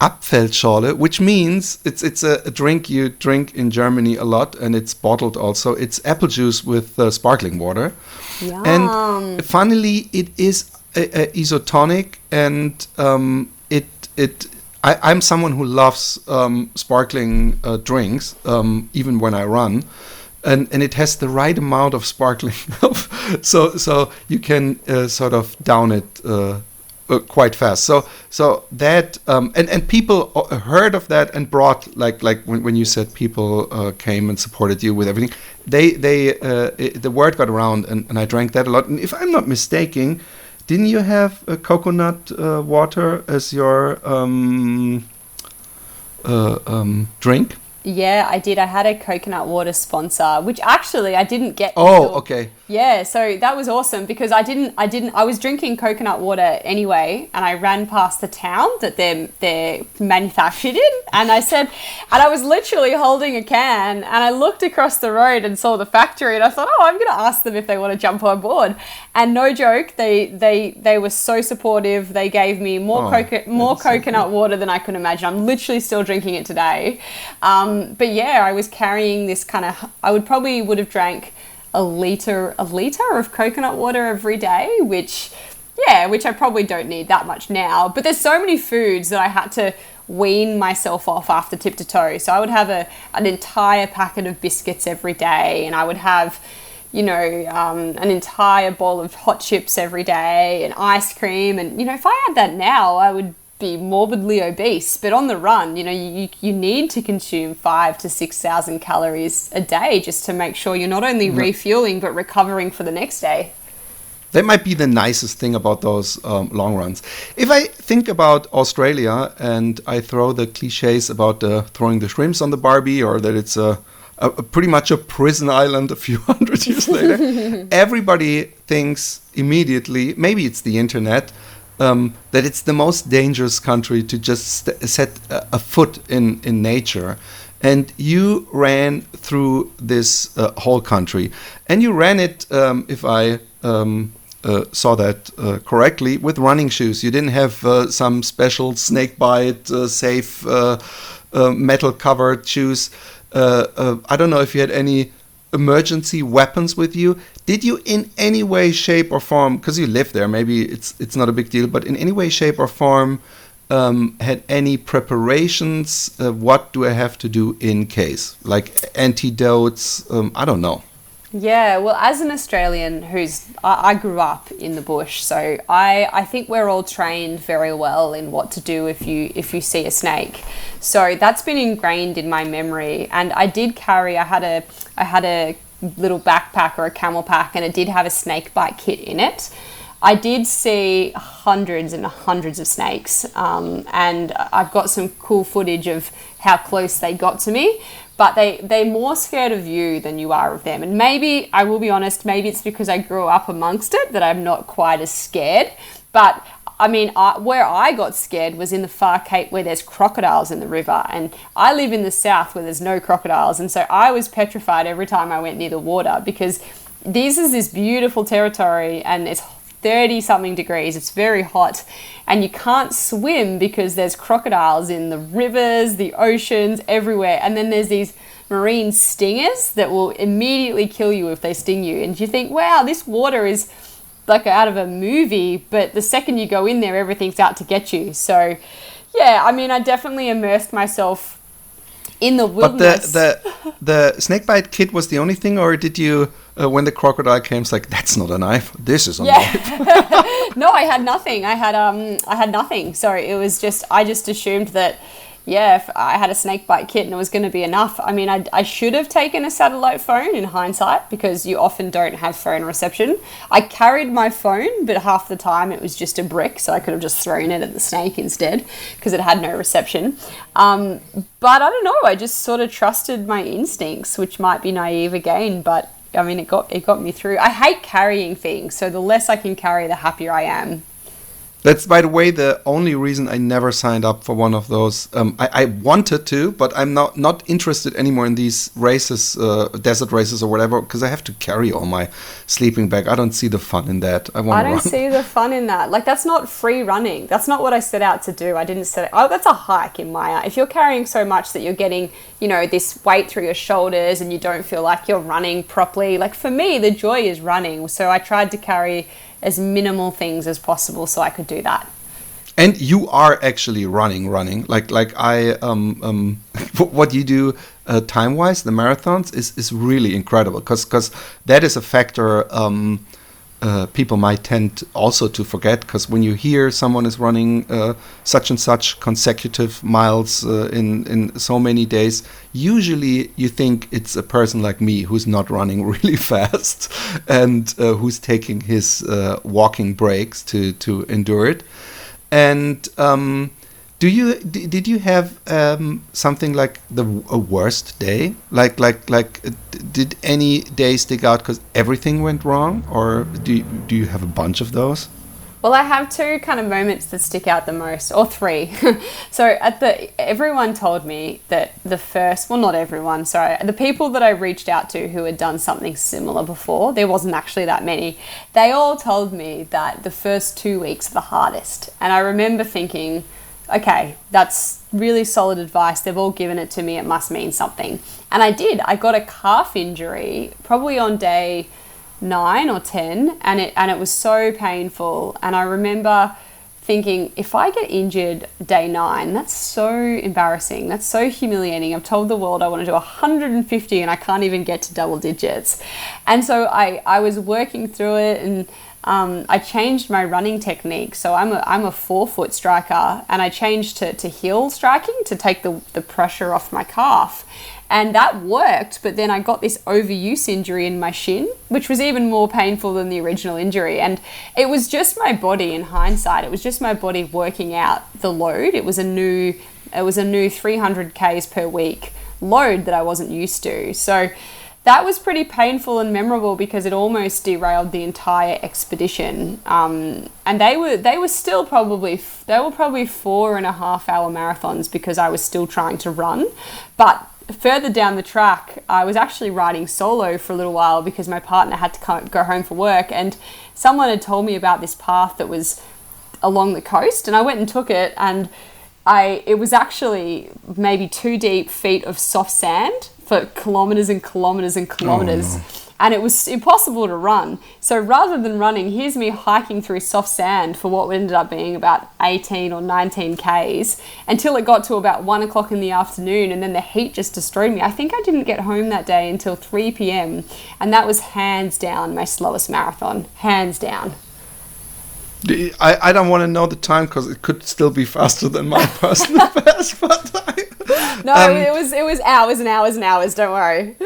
[SPEAKER 1] Apfelschorle, which means it's it's a, a, drink you drink in Germany a lot, and it's bottled also. It's apple juice with sparkling water,
[SPEAKER 2] Yum.
[SPEAKER 1] and funnily, it is isotonic, and um, it it. I, am someone who loves um, sparkling uh, drinks, um, even when I run, and and it has the right amount of sparkling, *laughs* so so you can uh, sort of down it uh, uh, quite fast. So so that um, and and people uh, heard of that and brought like like when, when you said people uh, came and supported you with everything, they they uh, it, the word got around and, and I drank that a lot. And if I'm not mistaken, didn't you have a coconut uh, water as your um, uh, um, drink?
[SPEAKER 2] Yeah, I did. I had a coconut water sponsor, which actually I didn't get.
[SPEAKER 1] Oh, until, okay.
[SPEAKER 2] Yeah, so that was awesome because I didn't, I didn't, I was drinking coconut water anyway, and I ran past the town that they're they're manufactured in, and I said, and I was literally holding a can, and I looked across the road and saw the factory, and I thought, oh, I'm going to ask them if they want to jump on board, and no joke, they they they were so supportive. They gave me more oh, coco- more coconut so water than I could imagine. I'm literally still drinking it today. Um, um, but yeah, I was carrying this kind of. I would probably would have drank a liter a liter of coconut water every day, which yeah, which I probably don't need that much now. But there's so many foods that I had to wean myself off after tip to toe. So I would have a an entire packet of biscuits every day, and I would have you know, um, an entire bowl of hot chips every day and ice cream. And, you know, if I had that now, I would be morbidly obese, but on the run, you know, you, you need to consume five to 6,000 calories a day just to make sure you're not only refueling but recovering for the next day.
[SPEAKER 1] That might be the nicest thing about those um, long runs. If I think about Australia and I throw the cliches about uh, throwing the shrimps on the Barbie or that it's a, a, a pretty much a prison island a few *laughs* hundred years later, *laughs* everybody thinks immediately, maybe it's the internet, um, that it's the most dangerous country to just set a, a, foot in, in nature. And you ran through this uh, whole country. And you ran it, um, if I um, uh, saw that uh, correctly, with running shoes. You didn't have uh, some special snake bite uh, safe uh, metal covered shoes. I don't know if you had any emergency weapons with you did you in any way shape or form because you live there maybe it's it's not a big deal but in any way shape or form um, had any preparations uh, what do i have to do in case like antidotes um, i don't know
[SPEAKER 2] yeah, well, as an Australian who's I, I, grew up in the bush, so I, I think we're all trained very well in what to do if you if you see a snake. So that's been ingrained in my memory, and I did carry. I had a I had a little backpack or a camel pack, and it did have a snake bite kit in it. I did see hundreds and hundreds of snakes, um, and I've got some cool footage of how close they got to me but they they're more scared of you than you are of them. And maybe I will be honest, maybe it's because I grew up amongst it that I'm not quite as scared. But I mean, I, where I got scared was in the far Cape where there's crocodiles in the river, and I live in the south where there's no crocodiles, and so I was petrified every time I went near the water because this is this beautiful territory and it's 30 something degrees. It's very hot. And you can't swim because there's crocodiles in the rivers, the oceans, everywhere. And then there's these marine stingers that will immediately kill you if they sting you. And you think, wow, this water is like out of a movie. But the second you go in there, everything's out to get you. So, yeah, I mean, I definitely immersed myself in the wilderness.
[SPEAKER 1] But the the *laughs* the snakebite kit was the only thing, or did you? Uh, when the crocodile came, it's like that's not a knife. This is a yeah.
[SPEAKER 2] knife. *laughs* no, I had nothing. I had um, I had nothing. Sorry, it was just I just assumed that yeah, if I had a snake bite kit and it was going to be enough. I mean, I, I should have taken a satellite phone in hindsight because you often don't have phone reception. I carried my phone, but half the time it was just a brick, so I could have just thrown it at the snake instead because it had no reception. Um, but I don't know, I just sort of trusted my instincts, which might be naive again, but I mean, it got it got me through. I hate carrying things, so the less I can carry, the happier I am.
[SPEAKER 1] That's, by the way, the only reason I never signed up for one of those. Um, I, I, wanted to, but I'm not not interested anymore in these races, uh, desert races or whatever, because I have to carry all my sleeping bag. I don't see the fun in that.
[SPEAKER 2] I. I don't run. see the fun in that. Like that's not free running. That's not what I set out to do. I didn't set. Oh, that's a hike in my. If you're carrying so much that you're getting, you know, this weight through your shoulders and you don't feel like you're running properly. Like for me, the joy is running. So I tried to carry as minimal things as possible so I could do that.
[SPEAKER 1] And you are actually running, running like like I um, um *laughs* what you do uh, time wise, the marathons is is really incredible because because that is a factor. Um, uh, people might tend also to forget because when you hear someone is running uh, such and such consecutive miles uh, in in so many days, usually you think it's a person like me who's not running *laughs* really fast and uh, who's taking his uh, walking breaks to to endure it. And um, do you did you have um, something like the a worst day? Like like like uh, did any day stick out because everything went wrong, or do you, do you have a bunch of those?
[SPEAKER 2] Well, I have two kind of moments that stick out the most, or three. *laughs* so at the everyone told me that the first, well, not everyone, sorry, the people that I reached out to who had done something similar before, there wasn't actually that many. They all told me that the first two weeks are the hardest, and I remember thinking okay, that's really solid advice. They've all given it to me. It must mean something. And I did. I got a calf injury probably on day nine or 10, and it, and it was so painful. And I remember thinking, if I get injured day nine, that's so embarrassing. That's so humiliating. I've told the world I want to do 150 and I can't even get to double digits. And so I, I was working through it and um, I changed my running technique. So I'm a, I'm a forefoot striker and I changed to, to heel striking to take the, the pressure off my calf. And that worked, but then I got this overuse injury in my shin, which was even more painful than the original injury. And it was just my body in hindsight, it was just my body working out the load. It was a new it was a new 300 Ks per week load that I wasn't used to. So that was pretty painful and memorable because it almost derailed the entire expedition. Um, and they were they were still probably they were probably four and a half hour marathons because I was still trying to run. But further down the track, I was actually riding solo for a little while because my partner had to go home for work, and someone had told me about this path that was along the coast, and I went and took it and. I, it was actually maybe two deep feet of soft sand for kilometers and kilometers and kilometers. Oh, no. And it was impossible to run. So rather than running, here's me hiking through soft sand for what ended up being about 18 or 19 Ks until it got to about one o'clock in the afternoon. And then the heat just destroyed me. I think I didn't get home that day until 3 p.m. And that was hands down my slowest marathon. Hands down.
[SPEAKER 1] I, I don't want to know the time because it could still be faster than my *laughs* personal best. But
[SPEAKER 2] I, *laughs* no, um, it was it was hours and hours and hours. Don't worry.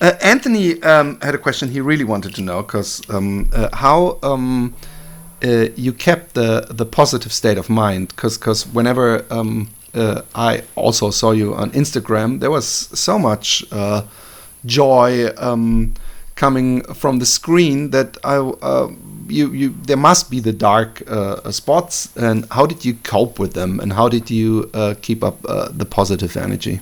[SPEAKER 1] Uh, Anthony um, had a question he really wanted to know because um, uh, how um, uh, you kept the the positive state of mind because because whenever um, uh, I also saw you on Instagram, there was so much uh, joy um, coming from the screen that I uh, you, you there must be the dark uh, spots and how did you cope with them and how did you uh, keep up uh, the positive energy?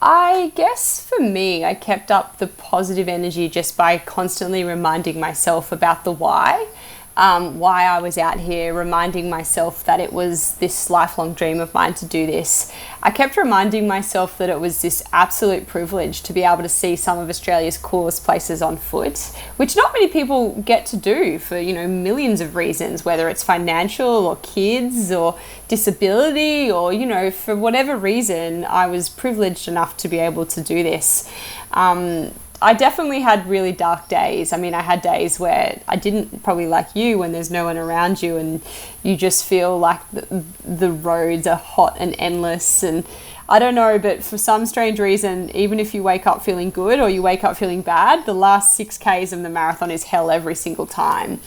[SPEAKER 2] I guess for me, I kept up the positive energy just by constantly reminding myself about the why um, why I was out here, reminding myself that it was this lifelong dream of mine to do this. I kept reminding myself that it was this absolute privilege to be able to see some of Australia's coolest places on foot, which not many people get to do for, you know, millions of reasons, whether it's financial or kids or disability or, you know, for whatever reason, I was privileged enough to be able to do this. Um, I definitely had really dark days. I mean, I had days where I didn't probably like you when there's no one around you and you just feel like the, the roads are hot and endless and I don't know, but for some strange reason, even if you wake up feeling good or you wake up feeling bad, the last six Ks of the marathon is hell every single time.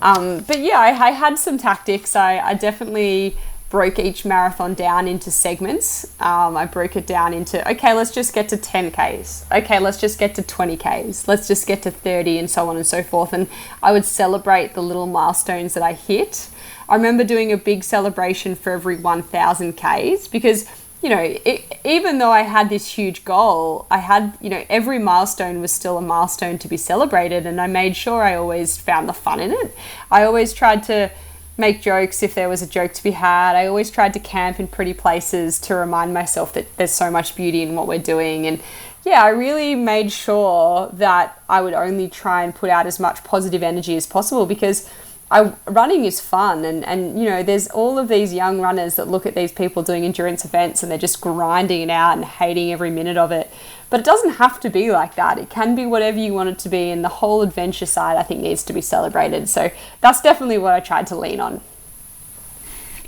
[SPEAKER 2] Um, but yeah, I, I, had some tactics. I, I, definitely broke each marathon down into segments. Um, I broke it down into, okay, let's just get to 10 Ks. Okay, let's just get to 20 Ks. Let's just get to 30 and so on and so forth. And I would celebrate the little milestones that I hit. I remember doing a big celebration for every 1,000 Ks because you know, it, even though I had this huge goal, I had, you know, every milestone was still a milestone to be celebrated, and I made sure I always found the fun in it. I always tried to make jokes if there was a joke to be had. I always tried to camp in pretty places to remind myself that there's so much beauty in what we're doing. And yeah, I really made sure that I would only try and put out as much positive energy as possible because I, running is fun and, and you know there's all of these young runners that look at these people doing endurance events and they're just grinding it out and hating every minute of it but it doesn't have to be like that. It can be whatever you want it to be and the whole adventure side i think needs to be celebrated. So that's definitely what i tried to lean on.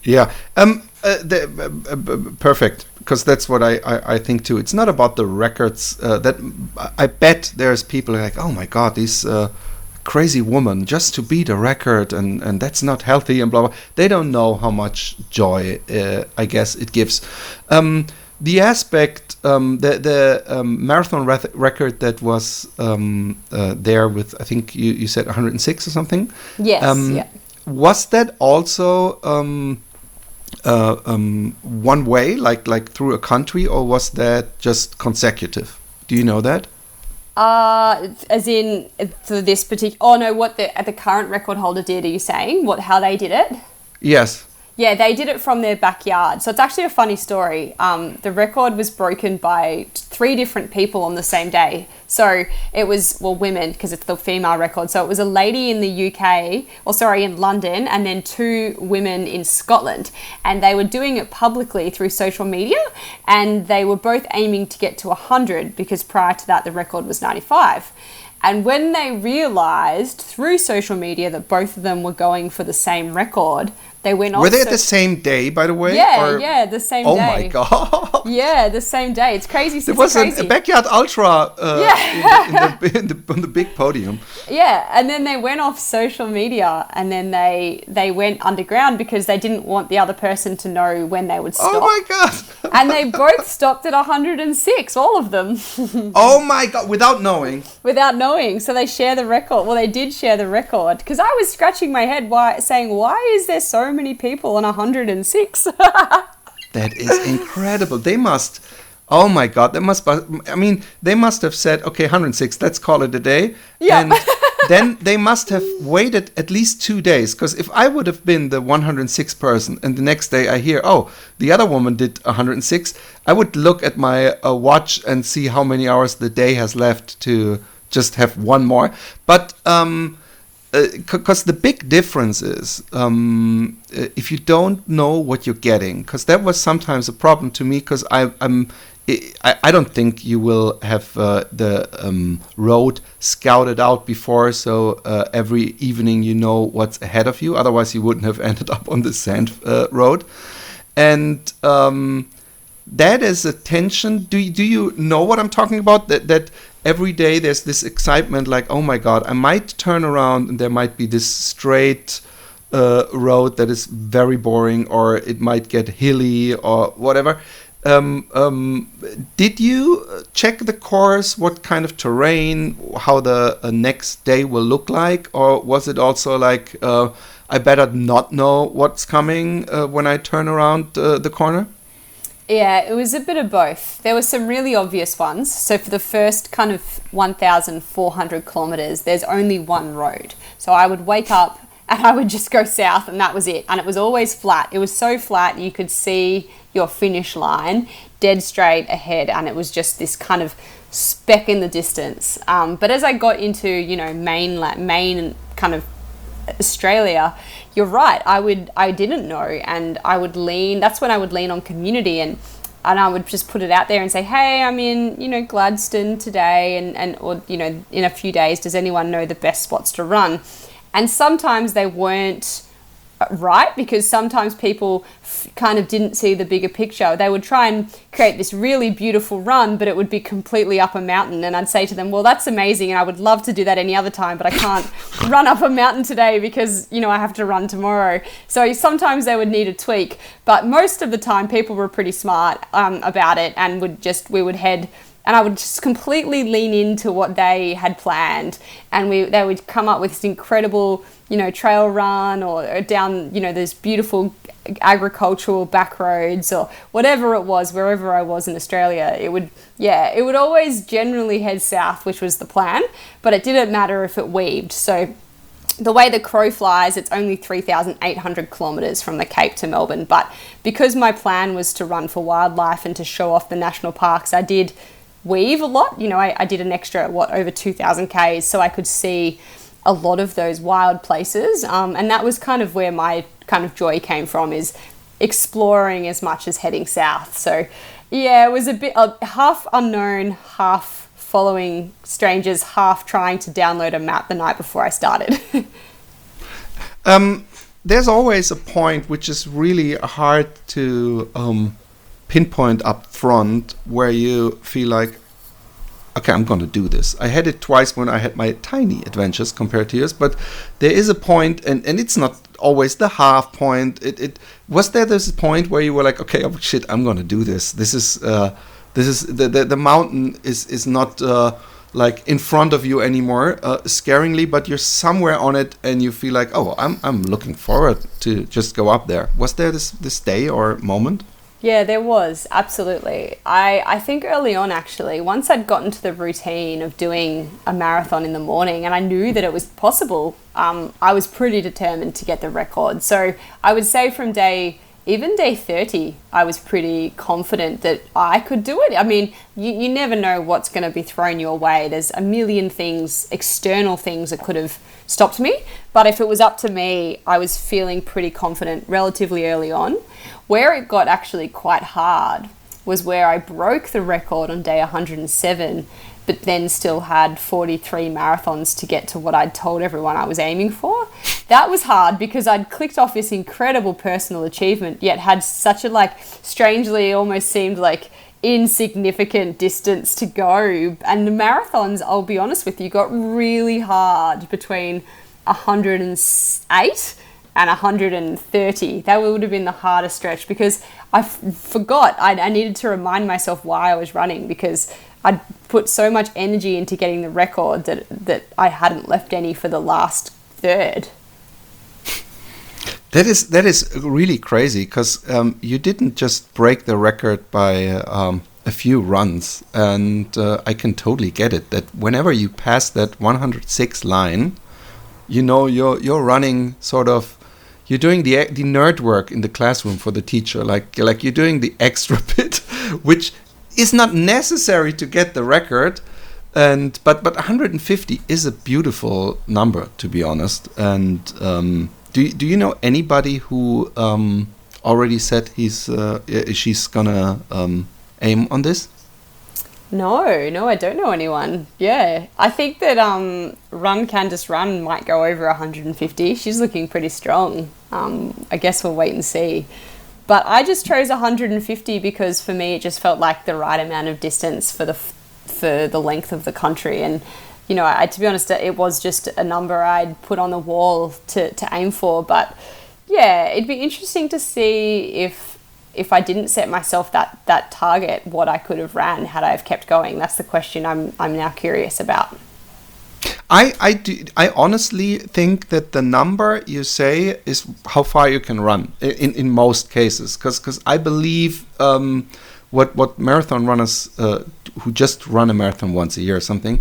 [SPEAKER 1] Yeah. Um uh, the, uh, perfect. Because that's what I, I, I, think too. It's not about the records uh, that i bet there's people like oh my god these uh, crazy woman just to beat a record and and that's not healthy and blah blah. They don't know how much joy uh, i guess it gives. Um, the aspect um, the the um, marathon record that was um, uh, there with i think you, you said 106 or something
[SPEAKER 2] yes um, yeah.
[SPEAKER 1] was that also um, uh, one way like like through a country or was that just consecutive do you know that
[SPEAKER 2] uh, as in for this particular. Oh no, what the the current record holder did? Are you saying what how they did it?
[SPEAKER 1] Yes.
[SPEAKER 2] Yeah, they did it from their backyard. So it's actually a funny story. Um, the record was broken by three different people on the same day. So it was, well, women, because it's the female record. So it was a lady in the UK, or sorry, in London, and then two women in Scotland. And they were doing it publicly through social media. And they were both aiming to get to 100 because prior to that, the record was 95. And when they realized through social media that both of them were going for the same record, they went
[SPEAKER 1] Were they at the same day, by the way?
[SPEAKER 2] Yeah, or? yeah, the same
[SPEAKER 1] oh
[SPEAKER 2] day.
[SPEAKER 1] Oh my god! *laughs*
[SPEAKER 2] Yeah, the same day. It's crazy.
[SPEAKER 1] There was
[SPEAKER 2] crazy.
[SPEAKER 1] a backyard ultra. Uh, yeah. in, the, in, the, in the, on the big podium.
[SPEAKER 2] Yeah, and then they went off social media, and then they they went underground because they didn't want the other person to know when they would stop.
[SPEAKER 1] Oh my god!
[SPEAKER 2] and they both stopped at 106, all of them. *laughs*
[SPEAKER 1] oh my god! Without knowing.
[SPEAKER 2] Without knowing, so they share the record. Well, they did share the record because I was scratching my head, why saying, why is there so many people on 106. *laughs*
[SPEAKER 1] that is incredible. They must. Oh my God! That must. I mean, they must have said, "Okay, 106. Let's call it a day."
[SPEAKER 2] Yeah.
[SPEAKER 1] And then they must have waited at least two days. Because if I would have been the 106 person, and the next day I hear, "Oh, the other woman did 106," I would look at my uh, watch and see how many hours the day has left to just have one more. But um, because uh, the big difference is um, uh, if you don't know what you're getting, because that was sometimes a problem to me. Because I'm, I, I don't think you will have uh, the um, road scouted out before, so uh, every evening you know what's ahead of you. Otherwise, you wouldn't have *laughs* ended up on the sand uh, road, and. Um, that is a tension. Do do you know what I'm talking about? That that every day there's this excitement like oh my god i might turn around and there might be this straight uh, road that is very boring or it might get hilly or whatever. Um, um, did you check the course what kind of terrain how the uh, next day will look like? Or was it also like uh, i better not know what's coming uh, when i turn around uh, the corner
[SPEAKER 2] yeah, it was a bit of both. There were some really obvious ones. So for the first kind of 1,400 kilometers, there's only one road. So I would wake up *laughs* and I would just go south, and that was it. And it was always flat. It was so flat you could see your finish line dead straight ahead, and it was just this kind of speck in the distance. Um, but as I got into you know mainland, main kind of Australia, you're right. I would I didn't know, and I would lean. That's when I would lean on community and and I would just put it out there and say, hey, I'm in, you know, Gladstone today, and, and or, you know, in a few days, does anyone know the best spots to run? And sometimes they weren't right because sometimes people f- kind of didn't see the bigger picture. They would try and create this really beautiful run, but it would be completely up a mountain. And I'd say to them, Well, that's amazing, and I would love to do that any other time, but I can't *laughs* run up a mountain today because, you know, I have to run tomorrow. So sometimes they would need a tweak, but most of the time, people were pretty smart um, about it and would just, we would head and I would just completely lean into what they had planned, and we they would come up with this incredible you know, trail run or down, you know, those beautiful agricultural back roads or whatever it was, wherever I was in Australia, it would, yeah, it would always generally head south, which was the plan, but it didn't matter if it weaved. So the way the crow flies, it's only 3,800 kilometres from the Cape to Melbourne. But because my plan was to run for wildlife and to show off the national parks, I did weave a lot. You know, I, I did an extra, what, over 2,000 Ks so I could see a lot of those wild places. Um, and that was kind of where my kind of joy came from is exploring as much as heading south. So yeah, it was a bit uh, half unknown, half following strangers, half trying to download a map the night before I started. *laughs*
[SPEAKER 1] um, there's always a point which is really hard to um, pinpoint up front where you feel like okay, I'm going to do this. I had it twice when I had my tiny adventures compared to yours, but there is a point, and, and it's not always the half point. It, it was there this point where you were like, okay, oh shit, I'm going to do this. This is uh, this is the, the the mountain is is not. Uh, like in front of you anymore, uh, scaringly, but you're somewhere on it, and you feel like, oh, I'm I'm looking forward to just go up there. Was there this this day or moment?
[SPEAKER 2] Yeah, there was absolutely. I I think early on actually, once I'd gotten to the routine of doing a marathon in the morning, and I knew that it was possible, um, I was pretty determined to get the record. So I would say from day even day 30, I was pretty confident that I could do it. I mean, you, you never know what's going to be thrown your way. There's a million things, external things that could have stopped me. But if it was up to me, I was feeling pretty confident relatively early on. Where it got actually quite hard was where I broke the record on day 107, but then still had 43 marathons to get to what I'd told everyone I was aiming for. That was hard because I'd clicked off this incredible personal achievement, yet had such a like strangely almost seemed like insignificant distance to go. And the marathons, I'll be honest with you, got really hard between 108 and 130. That would have been the hardest stretch because I forgot I, I needed to remind myself why I was running because I'd put so much energy into getting the record that, that I hadn't left any for the last third.
[SPEAKER 1] That is that is really crazy because um, you didn't just break the record by um, a few runs, and uh, I can totally get it. That whenever you pass that 106 line, you know you're you're running sort of you're doing the the nerd work in the classroom for the teacher like like you're doing the *laughs* extra bit which is not necessary to get the record and but but 150 is a beautiful number to be honest and um, do do you know anybody who um, already said he's uh, she's gonna um, aim on this
[SPEAKER 2] no, no, I don't know anyone. Yeah, I think that um, Run Candice Run might go over 150. She's looking pretty strong. Um, I guess we'll wait and see. But I just chose 150 because for me it just felt like the right amount of distance for the for the length of the country and you know, I, to be honest, it was just a number I'd put on the wall to, to aim for. But yeah, it'd be interesting to see if if I didn't set myself that that target, what I could have ran had I have kept going. That's the question I'm I'm now curious about.
[SPEAKER 1] I I do, I honestly think that the number you say is how far you can run in in most cases, because because I believe um, what what marathon runners uh, who just run a marathon once a year or something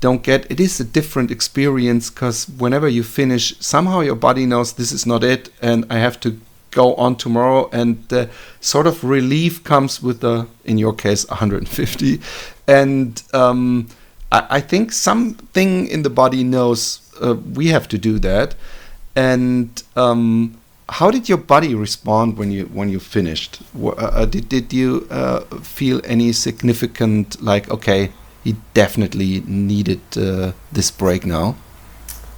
[SPEAKER 1] don't get. It is a different experience because whenever you finish somehow your body knows this is not it and i have to go on tomorrow and the sort of relief comes with the in your case 150 and um, I, I, think something in the body knows uh, we have to do that and um, how did your body respond when you when you finished? Uh, uh, did did you uh, feel any significant like okay, he definitely needed uh, this break now?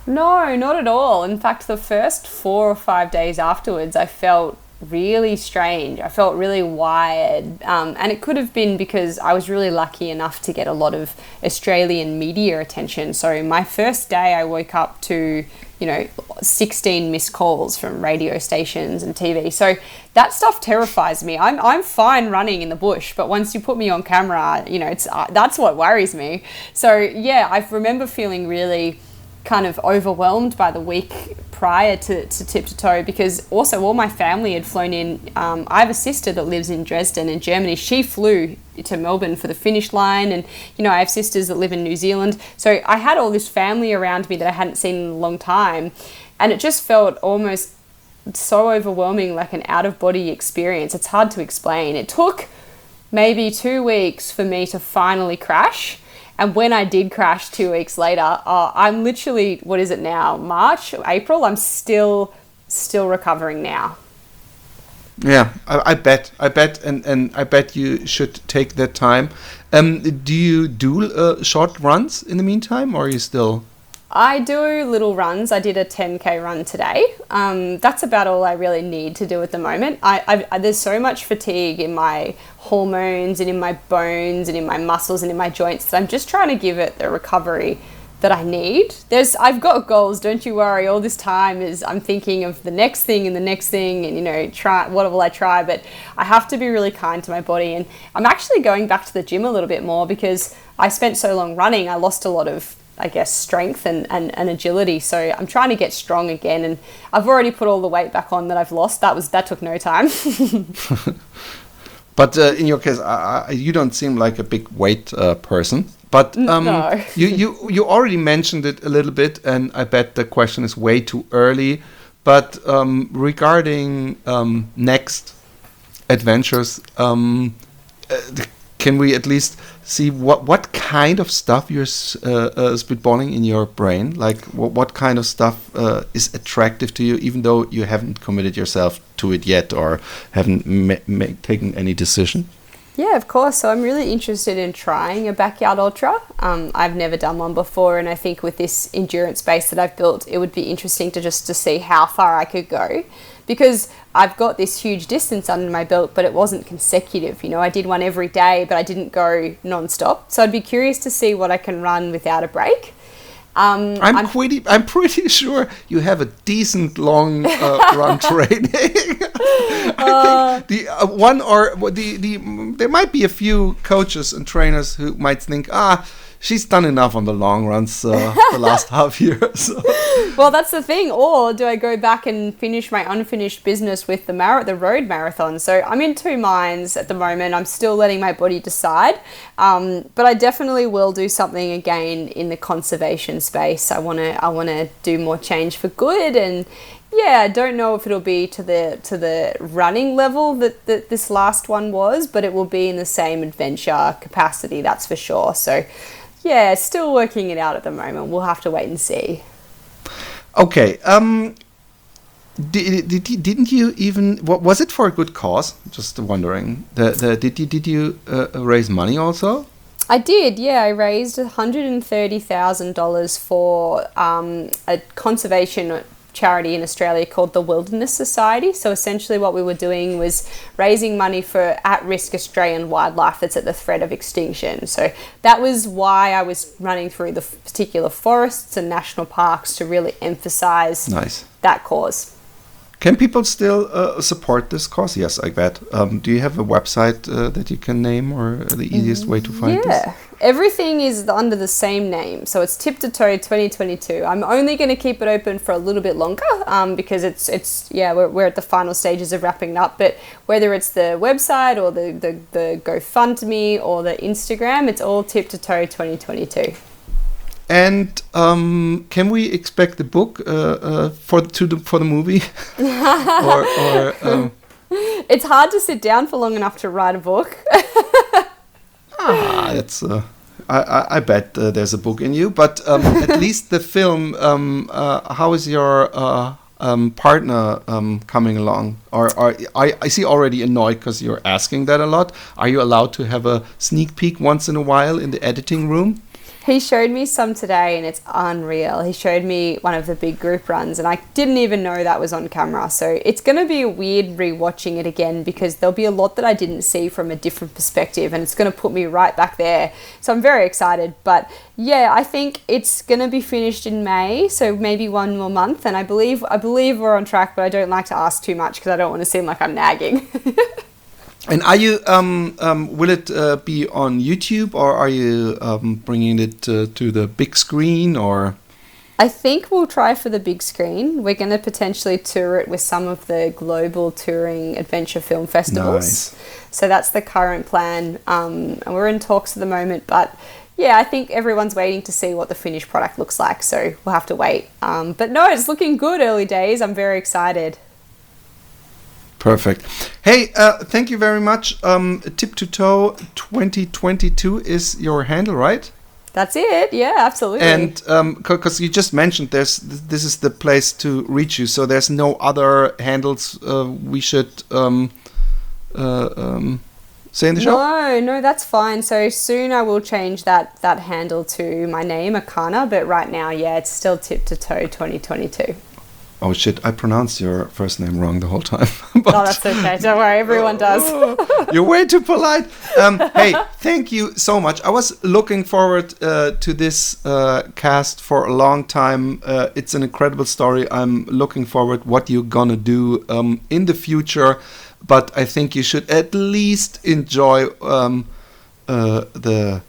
[SPEAKER 2] No, not at all. In fact, the first four or five days afterwards, I felt really strange. I felt really wired. Um, and it could have been because I was really lucky enough to get a lot of Australian media attention. So my first day, I woke up to, you know, 16 missed calls from radio stations and TV. So that stuff terrifies me. I'm, I'm fine running in the bush, but once you put me on camera, you know, it's, uh, that's what worries me. So yeah, I remember feeling really kind of overwhelmed by the week prior to, to tip to toe because also all my family had flown in. Um, I have a sister that lives in Dresden in Germany. She flew to Melbourne for the finish line, and you know I have sisters that live in New Zealand. So I had all this family around me that I hadn't seen in a long time, and it just felt almost so overwhelming, like an out of body experience. It's hard to explain. It took maybe two weeks for me to finally crash and when I did crash two weeks later, uh, I'm literally, what is it now? March, April? I'm still, still recovering now.
[SPEAKER 1] Yeah, I, I, bet, I bet, and, and I bet you should take that time. Um, do you do uh, short runs in the meantime, or are you still?
[SPEAKER 2] I do little runs. I did a 10k run today. Um, that's about all I really need to do at the moment. I, I, there's so much fatigue in my hormones and in my bones and in my muscles and in my joints that I'm just trying to give it the recovery that I need. There's I've got goals, don't you worry. All this time is I'm thinking of the next thing and the next thing and you know, try what will I try, but I have to be really kind to my body and I'm actually going back to the gym a little bit more because I spent so long running, I lost a lot of I guess, strength and, and, and agility. So I'm trying to get strong again, and I've already put all the weight back on that I've lost. That was that took no time. *laughs* *laughs*
[SPEAKER 1] but uh, in your case, uh, you don't seem like a big weight uh, person. But um, no. you, you you already mentioned it a little bit, and I bet the question is way too early. But um, regarding um, next adventures, um, uh, can we at least see what what kind of stuff you're uh, uh, spitballing in your brain? Like what what kind of stuff uh, is attractive to you, even though you haven't committed yourself to it yet or haven't taken any decision?
[SPEAKER 2] Yeah, of course. So I'm really interested in trying a backyard ultra. Um, I've never done one before, and I think with this endurance base that I've built, it would be interesting to just to see how far I could go because I've got this huge distance under my belt, but it wasn't consecutive. You know, I did one every day, but I didn't go non-stop. So I'd be curious to see what I can run without a break.
[SPEAKER 1] Um, I'm, I'm, pretty. I'm pretty sure you have a decent long uh, *laughs* run training. *laughs* I think the uh, one or the the there might be a few coaches and trainers who might think, ah, she's done enough on the long runs uh, the last *laughs* half year. So.
[SPEAKER 2] Well, that's the thing. Or do I go back and finish my unfinished business with the mar- the road marathon? So I'm in two minds at the moment. I'm still letting my body decide, um, but I definitely will do something again in the conservation space. I want to I want to do more change for good and yeah, I don't know if it'll be to the to the running level that, that this last one was, but it will be in the same adventure capacity, that's for sure. So yeah, still working it out at the moment. We'll have to wait and see.
[SPEAKER 1] Okay. Um, did, did, didn't you even what was it for a good cause? Just wondering. The, the did you did you uh, raise money also?
[SPEAKER 2] I did, yeah. I raised one hundred and thirty thousand dollars for um, a conservation charity in Australia called the Wilderness Society. So essentially, what we were doing was raising money for at risk Australian wildlife that's at the threat of extinction. So that was why I was running through the particular forests and national parks to really emphasize
[SPEAKER 1] nice.
[SPEAKER 2] that cause.
[SPEAKER 1] Can people still uh, support this cause? Yes, I bet. Um, do you have a website uh, that you can name or the easiest way to find
[SPEAKER 2] yeah.
[SPEAKER 1] this?
[SPEAKER 2] Everything is under the same name. So it's Tip to Toe 2022. I'm only going to keep it open for a little bit longer um, because it's, it's yeah, we're, we're at the final stages of wrapping up. But whether it's the website or the, the, the GoFundMe or the Instagram, it's all Tip to Toe 2022.
[SPEAKER 1] And um, can we expect the book uh, uh, for to the for the movie? *laughs* or,
[SPEAKER 2] or um... it's hard to sit down for long enough to write a book. *laughs*
[SPEAKER 1] ah, that's. Uh, I, I, bet uh, there's a book in you, but um, at *laughs* least the film. Um, uh, how is your uh, um, partner um, coming along? Or, or I, I see already annoyed because you're asking that a lot. Are you allowed to have a sneak peek once in a while in the editing room?
[SPEAKER 2] He showed me some today and it's unreal. He showed me one of the big group runs and I didn't even know that was on camera. So it's going to be weird rewatching it again because there'll be a lot that I didn't see from a different perspective and it's going to put me right back there. So I'm very excited. But yeah, I think it's going to be finished in May, so maybe one more month and I believe I believe we're on track, but I don't like to ask too much because I don't want to seem like I'm nagging. *laughs*
[SPEAKER 1] And are you um, um, will it uh, be on YouTube or are you um, bringing it uh, to the big screen or?
[SPEAKER 2] I think we'll try for the big screen. We're going to potentially tour it with some of the global touring adventure film festivals.
[SPEAKER 1] Nice.
[SPEAKER 2] So that's the current plan, um, and we're in talks at the moment. But yeah, I think everyone's waiting to see what the finished product looks like. So we'll have to wait. Um, but no, it's looking good. Early days. I'm very excited.
[SPEAKER 1] Perfect. Hey, uh, thank you very much. Um, Tip to Toe 2022 is your handle, right?
[SPEAKER 2] That's it. Yeah, absolutely.
[SPEAKER 1] And because um, you just mentioned there's this is the place to reach you, so there's no other handles uh, we should um, uh, um, say in the show.
[SPEAKER 2] No, no, that's fine. So soon I will change that that handle to my name, Erchana. But right now, yeah, it's still Tip to Toe 2022.
[SPEAKER 1] Oh shit! I pronounced your first name wrong the whole time. *laughs*
[SPEAKER 2] but, oh, that's okay. Don't worry, everyone does. *laughs*
[SPEAKER 1] you're way too polite. Um, hey, thank you so much. I was looking forward uh, to this uh, cast for a long time. Uh, it's an incredible story. I'm looking forward what you're gonna do um, in the future. But I think you should at least enjoy um, uh, the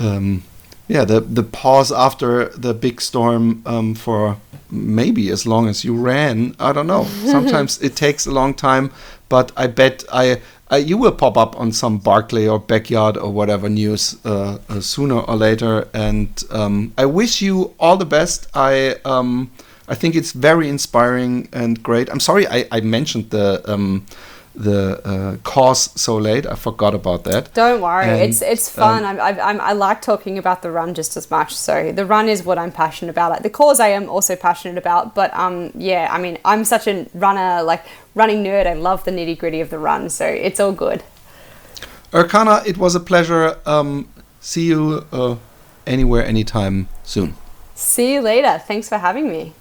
[SPEAKER 1] um, yeah the the pause after the big storm um, for maybe as long as you ran. I don't know. *laughs* Sometimes it takes a long time, but I bet I, I you will pop up on some Barkley or backyard or whatever news uh, uh, sooner or later. And um, I wish you all the best. I um, I think it's very inspiring and great. I'm sorry I, I mentioned the. Um, the uh, cause so late. I forgot about that.
[SPEAKER 2] Don't worry, and, it's it's fun. Um, I, I, I like talking about the run just as much. So the run is what I'm passionate about. Like the cause, I am also passionate about. But um, yeah, I mean, I'm such a runner, like running nerd. I love the nitty gritty of the run. So it's all good.
[SPEAKER 1] Erchana, it was a pleasure. Um, see you uh, anywhere, anytime soon.
[SPEAKER 2] See you later. Thanks for having me.